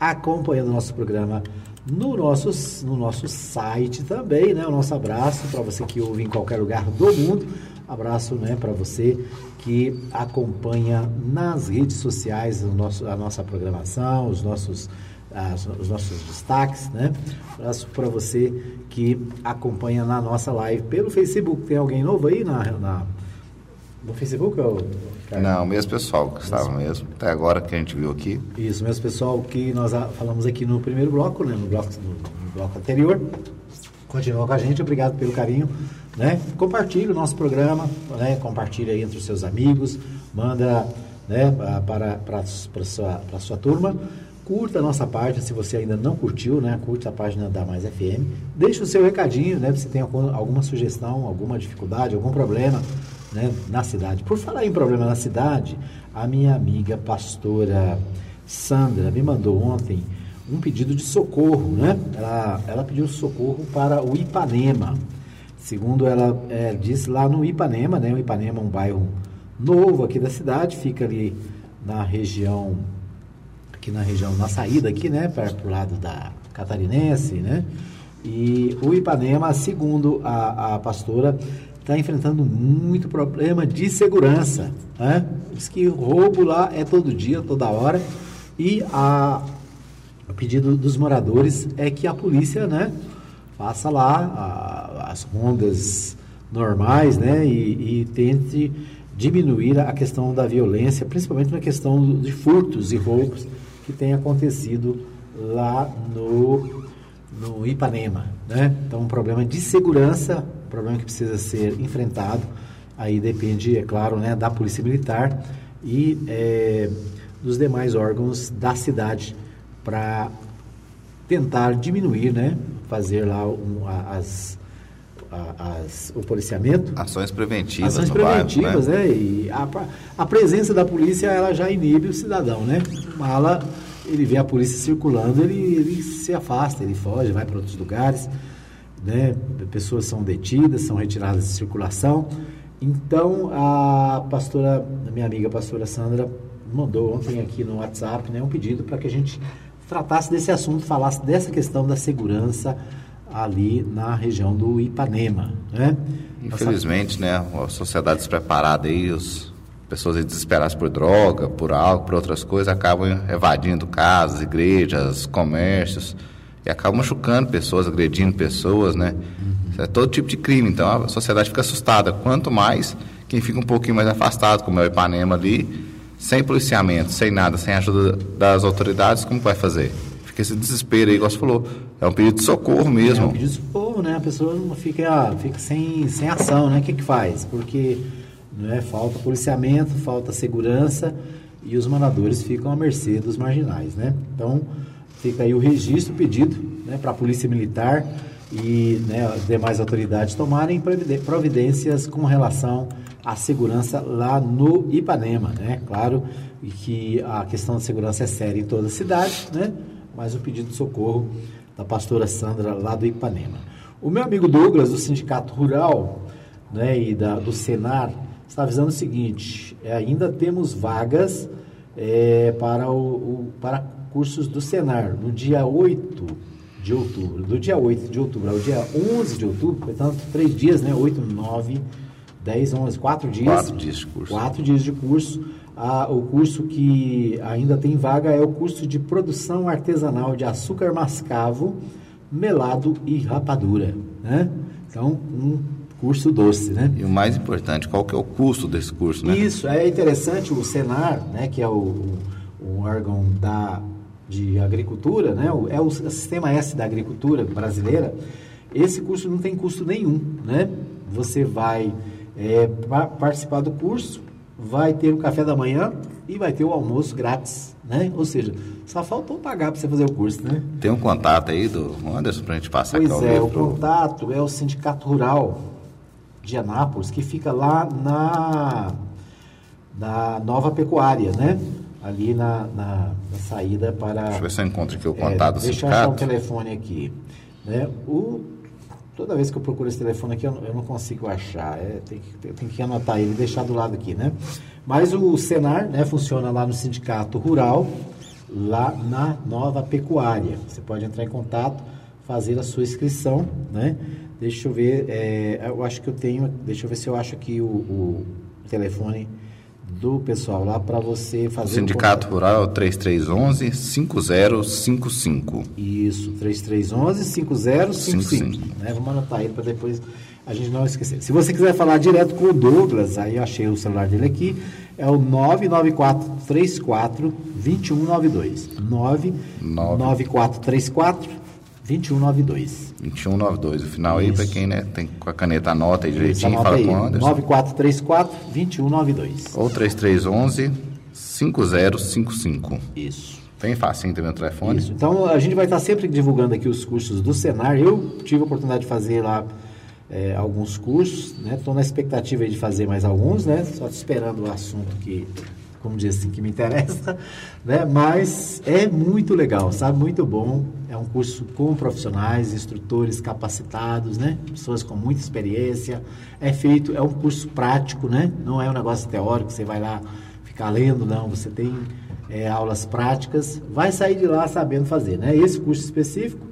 [SPEAKER 4] acompanhando o nosso programa no nosso, no nosso site também, né? O nosso abraço para você que ouve em qualquer lugar do mundo. Abraço, né, para você que acompanha nas redes sociais o nosso, a nossa programação, os nossos as, os nossos destaques, né? Abraço para você que acompanha na nossa live pelo Facebook. Tem alguém novo aí na, na no Facebook? Ou,
[SPEAKER 5] Não, mesmo pessoal que estava mesmo, até agora que a gente viu aqui.
[SPEAKER 4] Isso, mesmo pessoal que nós falamos aqui no primeiro bloco, né? No bloco, no, no bloco anterior. Continua com a gente, obrigado pelo carinho. Né? Compartilhe o nosso programa, né? compartilhe aí entre os seus amigos, manda né, para, para, para, sua, para sua turma. Curta a nossa página, se você ainda não curtiu, né? Curta a página da Mais FM. Deixe o seu recadinho, né? Se tem alguma, sugestão, alguma dificuldade, algum problema né? na cidade. Por falar em problema na cidade, a minha amiga pastora Sandra me mandou ontem um pedido de socorro, né? Ela, ela pediu socorro para o Ipanema. Segundo ela é, disse, lá no Ipanema, né? O Ipanema é um bairro novo aqui da cidade, fica ali na região aqui na região, na saída aqui, né, para o lado da Catarinense, né, e o Ipanema, segundo a, a pastora, está enfrentando muito problema de segurança, né, diz que roubo lá é todo dia, toda hora, e a, o pedido dos moradores é que a polícia, né, faça lá a, as rondas normais, né, e, e tente diminuir a questão da violência, principalmente na questão de furtos e roubos que tem acontecido lá no, no Ipanema. Né? Então, um problema de segurança, um problema que precisa ser enfrentado. Aí depende, é claro, né, da Polícia Militar e é, dos demais órgãos da cidade para tentar diminuir, né, fazer lá um, as, as, o policiamento.
[SPEAKER 5] Ações preventivas.
[SPEAKER 4] Ações preventivas, bairro, né? né? E a, a presença da polícia ela já inibe o cidadão, né? Mala, ele vê a polícia circulando, ele, ele se afasta, ele foge, vai para outros lugares, né? Pessoas são detidas, são retiradas de circulação. Então, a pastora, a minha amiga pastora Sandra, mandou ontem aqui no WhatsApp né, um pedido para que a gente tratasse desse assunto, falasse dessa questão da segurança ali na região do Ipanema, né?
[SPEAKER 5] Infelizmente, né, a sociedade despreparada aí, as pessoas desesperadas por droga, por álcool, por outras coisas, acabam evadindo casas, igrejas, comércios e acabam machucando pessoas, agredindo pessoas, né? Uhum. É todo tipo de crime, então a sociedade fica assustada. Quanto mais quem fica um pouquinho mais afastado, como é o Ipanema ali, sem policiamento, sem nada, sem ajuda das autoridades, como vai fazer? Fica esse desespero aí, igual você falou. É um pedido de socorro mesmo. É
[SPEAKER 4] um pedido de socorro, né? A pessoa fica, fica sem, sem ação, né? O que, que faz? Porque né, falta policiamento, falta segurança e os moradores ficam à mercê dos marginais, né? Então, fica aí o registro, pedido né, para a Polícia Militar e né, as demais autoridades tomarem providências com relação à segurança lá no Ipanema, né? Claro que a questão de segurança é séria em toda a cidade, né? Mas o pedido de socorro da pastora Sandra lá do Ipanema. O meu amigo Douglas, do Sindicato Rural né, e da, do Senar, está avisando o seguinte: é, ainda temos vagas é, para, o, o, para cursos do Senar no dia 8 de outubro. Do dia 8 de outubro ao dia 11 de outubro, portanto, três dias, né? 8, 9, 10, 11, quatro dias.
[SPEAKER 5] Quatro dias de curso.
[SPEAKER 4] Quatro dias de curso a, o curso que ainda tem vaga é o curso de produção artesanal de açúcar mascavo, melado e rapadura, né? Então, um curso doce, né?
[SPEAKER 5] E o mais importante, qual que é o custo desse curso, né?
[SPEAKER 4] Isso, é interessante o Senar, né, que é o, o órgão da, de agricultura, né, é o, sistema S da agricultura brasileira, esse curso não tem custo nenhum, né? Você vai é, participar do curso, vai ter o café da manhã e vai ter o almoço grátis, né? Ou seja, só faltou pagar para você fazer o curso, né?
[SPEAKER 5] Tem um contato aí do Anderson para a gente passar
[SPEAKER 4] pois
[SPEAKER 5] aqui
[SPEAKER 4] ao é, o contato é o Sindicato Rural de Anápolis, que fica lá na, na Nova Pecuária, né? Ali na, na, na saída para...
[SPEAKER 5] Deixa eu ver se eu encontro aqui o contato é,
[SPEAKER 4] do deixa
[SPEAKER 5] sindicato.
[SPEAKER 4] Deixa eu achar o telefone aqui. Né? O Toda vez que eu procuro esse telefone aqui, eu não, eu não consigo achar. É, tem que, tenho que anotar ele e deixar do lado aqui, né? Mas o Senar né, funciona lá no Sindicato Rural, lá na Nova Pecuária. Você pode entrar em contato, fazer a sua inscrição, né? Deixa eu ver, é, eu acho que eu tenho, deixa eu ver se eu acho aqui o, o telefone do pessoal lá para você fazer
[SPEAKER 5] Sindicato Rural 3311 5055.
[SPEAKER 4] Isso, 3311 5055. Né? Vamos anotar ele para depois a gente não esquecer. Se você quiser falar direto com o Douglas, aí eu achei o celular dele aqui, é o 99434 2192. 99434 2192.
[SPEAKER 5] 2192. O final Isso. aí, para quem né, tem com a caneta anota aí direitinho,
[SPEAKER 4] Isso,
[SPEAKER 5] fala
[SPEAKER 4] aí.
[SPEAKER 5] com o Anderson.
[SPEAKER 4] 9434 2192.
[SPEAKER 5] Ou 3311 5055.
[SPEAKER 4] Isso.
[SPEAKER 5] Bem fácil entender o telefone. Isso.
[SPEAKER 4] Então a gente vai estar sempre divulgando aqui os cursos do Senar. Eu tive a oportunidade de fazer lá é, alguns cursos, né? Estou na expectativa de fazer mais alguns, né? Só esperando o assunto que como diz assim, que me interessa, né? Mas é muito legal, sabe? Muito bom. É um curso com profissionais, instrutores capacitados, né? Pessoas com muita experiência. É feito, é um curso prático, né? Não é um negócio teórico, você vai lá ficar lendo, não. Você tem é, aulas práticas, vai sair de lá sabendo fazer, né? Esse curso específico,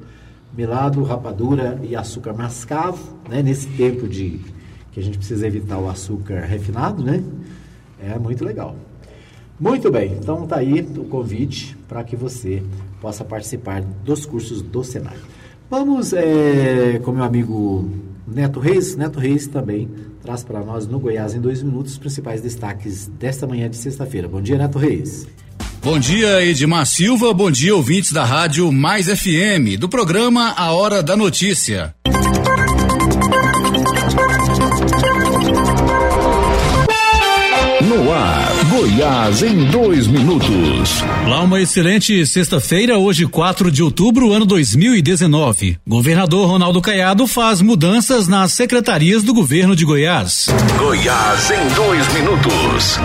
[SPEAKER 4] melado, rapadura e açúcar mascavo, né? Nesse tempo de que a gente precisa evitar o açúcar refinado, né? É muito legal. Muito bem, então tá aí o convite para que você possa participar dos cursos do Senai. Vamos é, com meu amigo Neto Reis. Neto Reis também traz para nós no Goiás em dois minutos os principais destaques desta manhã de sexta-feira. Bom dia, Neto Reis.
[SPEAKER 10] Bom dia, Edmar Silva. Bom dia, ouvintes da Rádio Mais FM, do programa A Hora da Notícia.
[SPEAKER 2] Goiás em dois minutos.
[SPEAKER 10] Lá uma excelente sexta-feira, hoje 4 de outubro, ano 2019. Governador Ronaldo Caiado faz mudanças nas secretarias do governo de Goiás.
[SPEAKER 2] Goiás em dois minutos.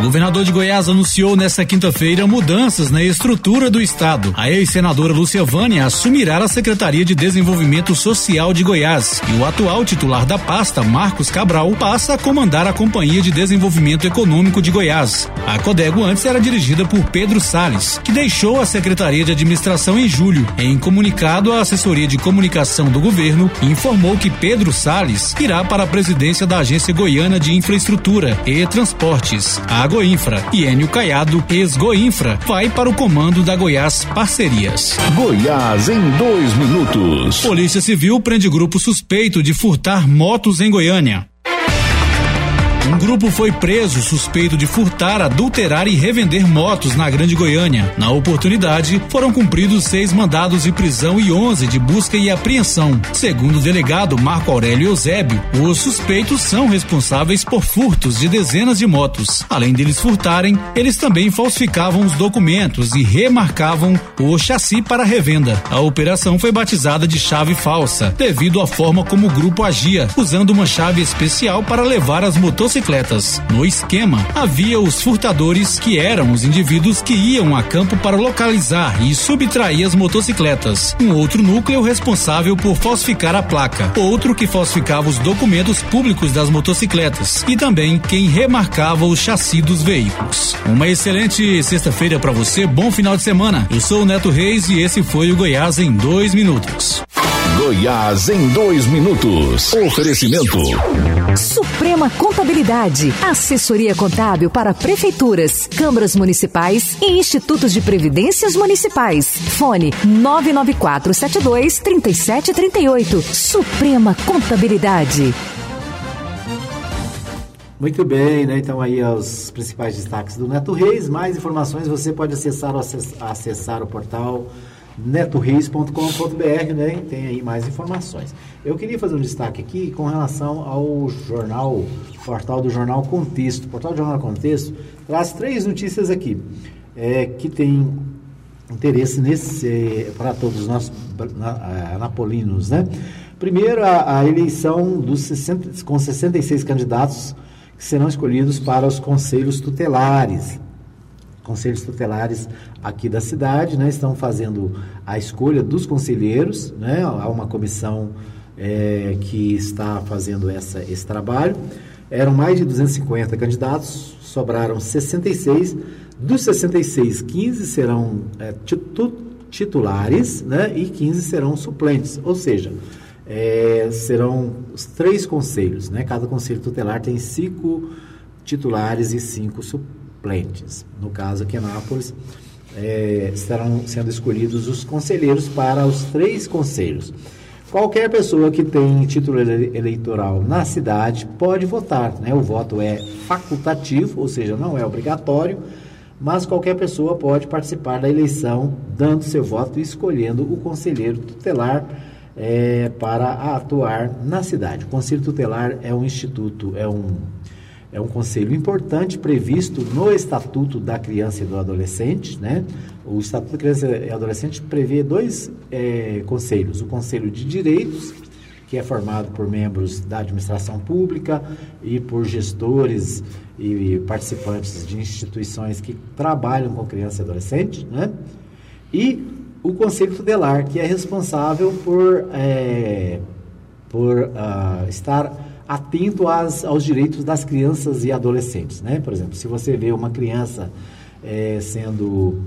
[SPEAKER 10] O governador de Goiás anunciou nesta quinta-feira mudanças na estrutura do estado. A ex-senadora Lúcia Vânia assumirá a Secretaria de Desenvolvimento Social de Goiás e o atual titular da pasta, Marcos Cabral, passa a comandar a Companhia de Desenvolvimento Econômico de Goiás. A Codego antes era dirigida por Pedro Sales, que deixou a Secretaria de Administração em julho. Em comunicado, a assessoria de comunicação do governo informou que Pedro Sales irá para a presidência da Agência Goiana de Infraestrutura e Transportes. A Goinfra. E Enio Caiado, ex-Goinfra, vai para o comando da Goiás Parcerias.
[SPEAKER 2] Goiás em dois minutos.
[SPEAKER 10] Polícia Civil prende grupo suspeito de furtar motos em Goiânia. Um grupo foi preso suspeito de furtar, adulterar e revender motos na Grande Goiânia. Na oportunidade, foram cumpridos seis mandados de prisão e onze de busca e apreensão. Segundo o delegado Marco Aurélio Eusébio, os suspeitos são responsáveis por furtos de dezenas de motos. Além deles furtarem, eles também falsificavam os documentos e remarcavam o chassi para revenda. A operação foi batizada de chave falsa, devido à forma como o grupo agia, usando uma chave especial para levar as motocicletas motocicletas. No esquema, havia os furtadores, que eram os indivíduos que iam a campo para localizar e subtrair as motocicletas. Um outro núcleo responsável por falsificar a placa. Outro que falsificava os documentos públicos das motocicletas. E também quem remarcava o chassi dos veículos. Uma excelente sexta-feira para você, bom final de semana. Eu sou o Neto Reis e esse foi o Goiás em dois minutos.
[SPEAKER 2] Goiás em dois minutos. Oferecimento.
[SPEAKER 1] Suprema Contabilidade. Assessoria contábil para prefeituras, câmaras municipais e institutos de previdências municipais. Fone 99472 3738. Suprema Contabilidade.
[SPEAKER 4] Muito bem, né? Então aí os principais destaques do Neto Reis. Mais informações você pode acessar, acessar o portal netoreis.com.br, né? Tem aí mais informações. Eu queria fazer um destaque aqui com relação ao jornal, portal do Jornal Contexto. O portal do Jornal Contexto traz três notícias aqui é, que tem interesse nesse é, para todos nós anapolinos, né? Primeiro, a, a eleição dos 60, com 66 candidatos que serão escolhidos para os conselhos tutelares conselhos tutelares aqui da cidade, né, estão fazendo a escolha dos conselheiros, né, há uma comissão é, que está fazendo essa, esse trabalho. Eram mais de 250 candidatos, sobraram 66. Dos 66, 15 serão é, titulares né, e 15 serão suplentes. Ou seja, é, serão os três conselhos. Né? Cada conselho tutelar tem cinco titulares e cinco suplentes. No caso aqui em Anápolis, é, estarão sendo escolhidos os conselheiros para os três conselhos. Qualquer pessoa que tem título eleitoral na cidade pode votar. Né? O voto é facultativo, ou seja, não é obrigatório, mas qualquer pessoa pode participar da eleição, dando seu voto e escolhendo o conselheiro tutelar é, para atuar na cidade. O conselho tutelar é um instituto, é um, é um conselho importante previsto no Estatuto da Criança e do Adolescente, né? O Estatuto da Criança e Adolescente prevê dois é, conselhos: o Conselho de Direitos, que é formado por membros da administração pública e por gestores e participantes de instituições que trabalham com criança e adolescente, né? E o Conselho Tutelar, que é responsável por, é, por uh, estar atento às, aos direitos das crianças e adolescentes. Né? Por exemplo, se você vê uma criança é, sendo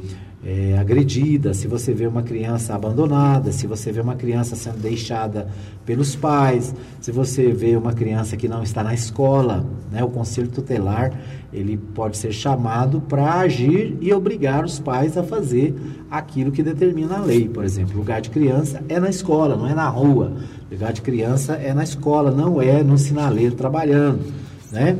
[SPEAKER 4] é, agredida, se você vê uma criança abandonada, se você vê uma criança sendo deixada pelos pais, se você vê uma criança que não está na escola, né, o conselho tutelar ele pode ser chamado para agir e obrigar os pais a fazer aquilo que determina a lei. Por exemplo, lugar de criança é na escola, não é na rua. Lugar de criança é na escola, não é no sinaleiro trabalhando, né?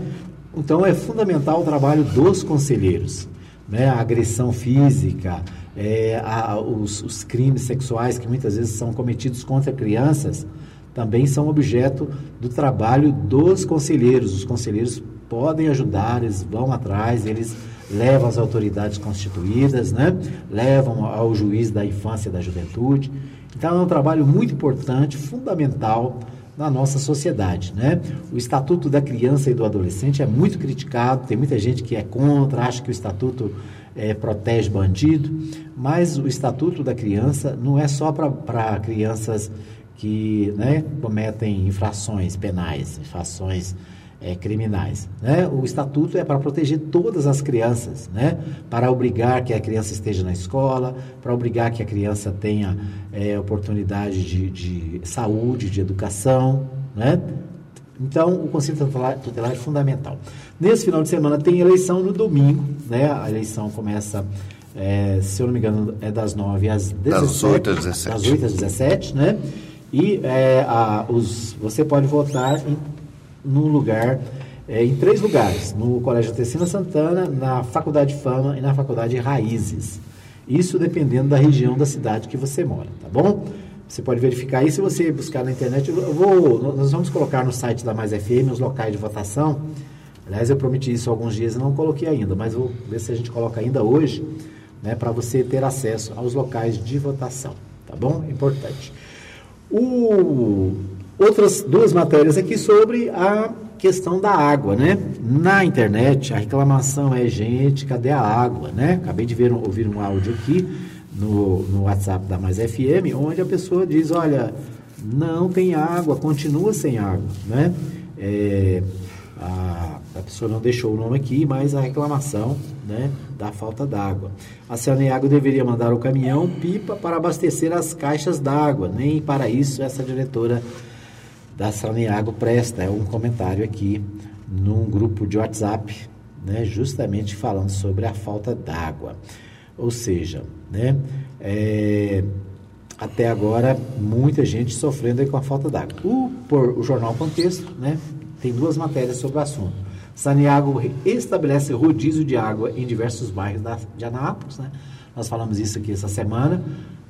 [SPEAKER 4] Então é fundamental o trabalho dos conselheiros né, a agressão física, é, a, os, os, crimes sexuais que muitas vezes são cometidos contra crianças, também são objeto do trabalho dos conselheiros. Os conselheiros podem ajudar, eles vão atrás, eles levam as autoridades constituídas, né? levam ao juiz da infância e da juventude. Então é um trabalho muito importante, fundamental na nossa sociedade, né? O Estatuto da Criança e do Adolescente é muito criticado, tem muita gente que é contra, acha que o Estatuto é, protege bandido, mas o Estatuto da Criança não é só para crianças que né, cometem infrações penais, infrações é, criminais. Né? O estatuto é para proteger todas as crianças, né? para obrigar que a criança esteja na escola, para obrigar que a criança tenha é, oportunidade de, de, saúde, de educação. Né? Então, o Conselho tutelar, tutelar é fundamental. Nesse final de semana tem eleição no domingo, né? a eleição começa, é, se eu não me engano, é das 9 às 17. Das 8 às 17. Das 8 às 17, né? E é, a, os, você pode votar em num lugar, é, em três lugares, no Colégio Tecina Santana, na Faculdade Fama e na Faculdade Raízes. Isso dependendo da região da cidade que você mora, tá bom? Você pode verificar aí, se você buscar na internet, eu vou, nós vamos colocar no site da Mais FM os locais de votação. Aliás, eu prometi isso há alguns dias e não coloquei ainda, mas vou ver se a gente coloca ainda hoje, né, para você ter acesso aos locais de votação, tá bom? Importante. O, outras duas matérias aqui sobre a questão da água, né? Na internet, a reclamação é, gente, cadê a água, né? Acabei de ver, ouvir um áudio aqui no, no WhatsApp da Mais FM, onde a pessoa diz, olha, não tem água, continua sem água, né? É, a, a pessoa não deixou o nome aqui, mas a reclamação né, da falta d'água. A Saneago deveria mandar o caminhão pipa para abastecer as caixas d'água. Nem para isso essa diretora da Saneago presta. É um comentário aqui num grupo de WhatsApp, né, justamente falando sobre a falta d'água. Ou seja, né, é, até agora muita gente sofrendo com a falta d'água. O, por, o jornal Contexto né, tem duas matérias sobre o assunto. Saneago estabelece rodízio de água em diversos bairros da, de Anápolis. Né? Nós falamos isso aqui essa semana.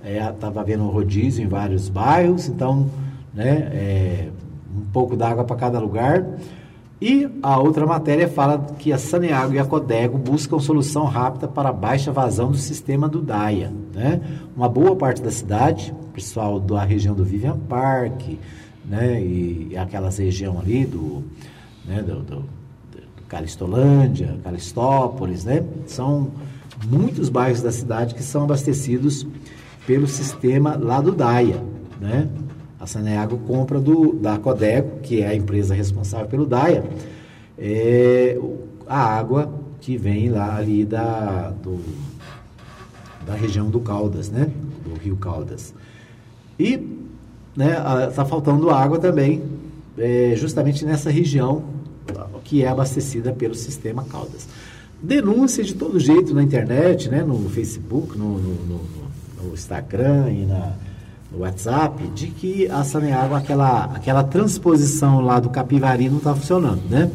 [SPEAKER 4] Estava é, havendo um rodízio em vários bairros, então né, é, um pouco d'água para cada lugar. E a outra matéria fala que a Saneago e a Codego buscam solução rápida para a baixa vazão do sistema do DAIA. Né? Uma boa parte da cidade, pessoal da região do Vivian Park, né, e aquelas região ali do, né, do, do, do Calistolândia, Calistópolis, né, são muitos bairros da cidade que são abastecidos pelo sistema lá do DAIA, né? A Saneago compra do, da Codeco, que é a empresa responsável pelo DAIA, é, a água que vem lá ali da, do, da região do Caldas, né? Do rio Caldas. E né, está faltando água também, é, justamente nessa região que é abastecida pelo sistema Caldas. Denúncia de todo jeito na internet, né, no Facebook, no, no, no, no Instagram e na, WhatsApp, de que a Saneágua, aquela, aquela transposição lá do Capivari não está funcionando, né?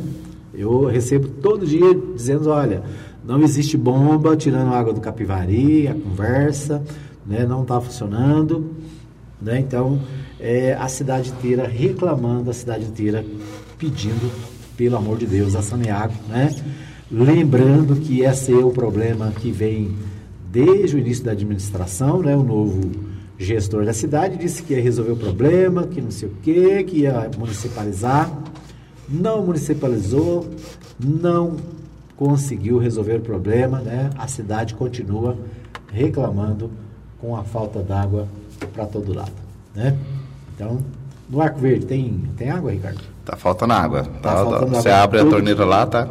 [SPEAKER 4] Eu recebo todo dia dizendo, olha, não existe bomba tirando água do Capivari, a conversa, né, não está funcionando, né? Então, é, a cidade inteira reclamando, a cidade inteira pedindo, pelo amor de Deus, a Saneago, né? Lembrando que esse é o problema que vem desde o início da administração, né? O novo gestor da cidade disse que ia resolver o problema, que não sei o quê, que ia municipalizar. Não municipalizou, não conseguiu resolver o problema, né? A cidade continua reclamando com a falta d'água para todo lado, né? Então, no Arco Verde tem, tem água, Ricardo?
[SPEAKER 5] Tá faltando água.
[SPEAKER 4] Tá
[SPEAKER 5] Tá-
[SPEAKER 4] faltando
[SPEAKER 5] você
[SPEAKER 4] água
[SPEAKER 5] abre a torneira lá, tá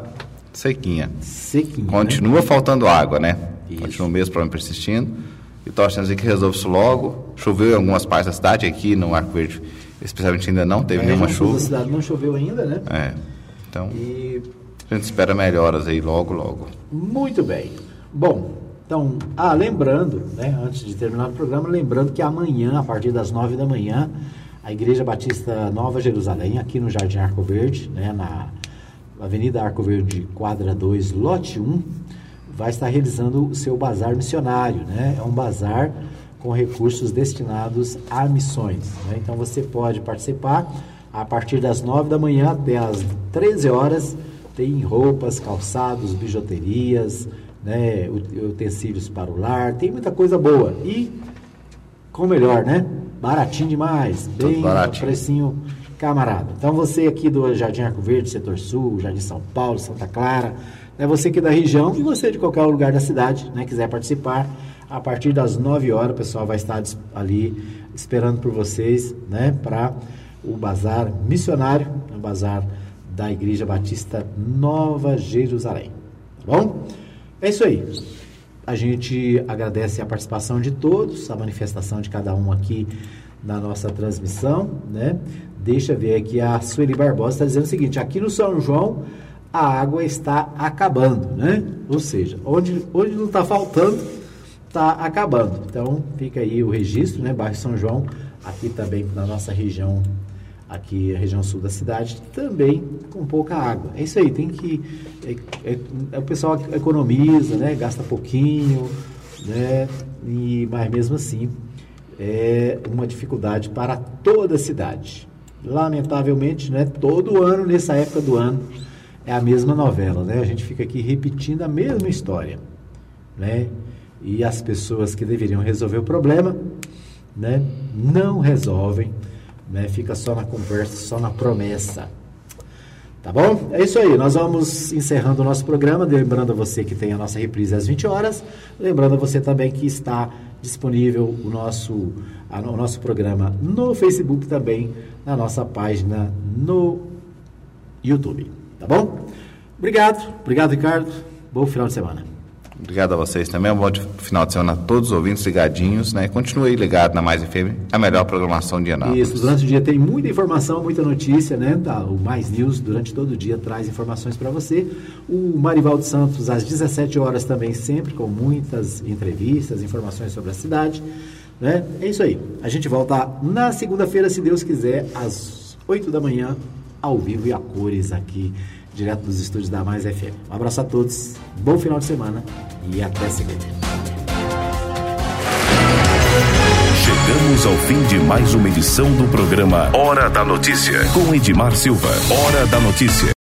[SPEAKER 5] sequinha.
[SPEAKER 4] Sequinho,
[SPEAKER 5] Continua
[SPEAKER 4] né?
[SPEAKER 5] faltando água, né?
[SPEAKER 4] Isso.
[SPEAKER 5] Continua o mesmo problema persistindo. E torcendo que resolve isso logo. Choveu em algumas partes da cidade, aqui no Arco Verde, especialmente ainda não teve
[SPEAKER 4] A
[SPEAKER 5] nenhuma
[SPEAKER 4] sul da
[SPEAKER 5] chuva.
[SPEAKER 4] cidade não choveu ainda, né?
[SPEAKER 5] É. Então,
[SPEAKER 4] E
[SPEAKER 5] a gente espera melhoras aí logo, logo.
[SPEAKER 4] Muito bem. Bom, então, ah, lembrando, né, antes de terminar o programa, lembrando que amanhã, a partir das nove da manhã, a Igreja Batista Nova Jerusalém, aqui no Jardim Arco Verde, né, na Avenida Arco Verde, quadra 2, lote 1, vai estar realizando o seu bazar missionário, né? É um bazar com recursos destinados a missões. né? Então você pode participar a partir das 9 da manhã até as 13 horas. Tem roupas, calçados, bijuterias, né? ut- utensílios para o lar, tem muita coisa boa. E com o melhor, né? Baratinho demais,
[SPEAKER 5] Tudo
[SPEAKER 4] bem
[SPEAKER 5] baratinho.
[SPEAKER 4] precinho camarada. Então você aqui do Jardim Arco Verde, Setor Sul, Jardim São Paulo, Santa Clara, né? você aqui da região e você de qualquer lugar da cidade, né? Quiser participar, a partir das 9 horas o pessoal vai estar ali esperando por vocês, né? Para o bazar missionário, o bazar da Igreja Batista Nova Jerusalém. Tá bom? É isso aí. A gente agradece a participação de todos, a manifestação de cada um aqui na nossa transmissão, né? Deixa eu ver aqui, a Sueli Barbosa está dizendo o seguinte, aqui no São João a água está acabando, né? Ou seja, onde, onde não está faltando, está acabando. Então, fica aí o registro, né? Bairro São João, aqui também na nossa região, aqui a região sul da cidade, também com pouca água. É isso aí, tem que. é- é- é- o pessoal economiza, né? Gasta pouquinho, né? E, mas mesmo assim é uma dificuldade para toda a cidade. Lamentavelmente, né? Todo ano, nessa época do ano, é a mesma novela, né? A gente fica aqui repetindo a mesma história, né? E as pessoas que deveriam resolver o problema, né? Não resolvem, né? Fica só na conversa, só na promessa. Tá bom? É isso aí. Nós vamos encerrando o nosso programa. Lembrando a você que tem a nossa reprise às 20 horas. Lembrando a você também que está disponível o nosso, a- o nosso programa no Facebook também, na nossa página no YouTube. Tá bom? Obrigado. Obrigado, Ricardo. Bom final de semana.
[SPEAKER 5] Obrigado a vocês também. Um bom final de semana a todos os ouvintes ligadinhos, né? Continue aí ligado na Mais FM, a melhor programação de Anápolis.
[SPEAKER 4] Isso, durante o dia tem muita informação, muita notícia, né? Tá, o Mais News, durante todo o dia, traz informações para você. O Marivaldo Santos, às 17 horas também, sempre com muitas entrevistas, informações sobre a cidade. Né? É isso aí. A gente volta na segunda-feira, se Deus quiser, às 8 da manhã, ao vivo e a cores aqui, direto dos estúdios da Mais FM. Um abraço a todos, bom final de semana e até segunda.
[SPEAKER 11] Chegamos ao fim de mais uma edição do programa Hora da Notícia, com Edmar Silva. Hora da Notícia.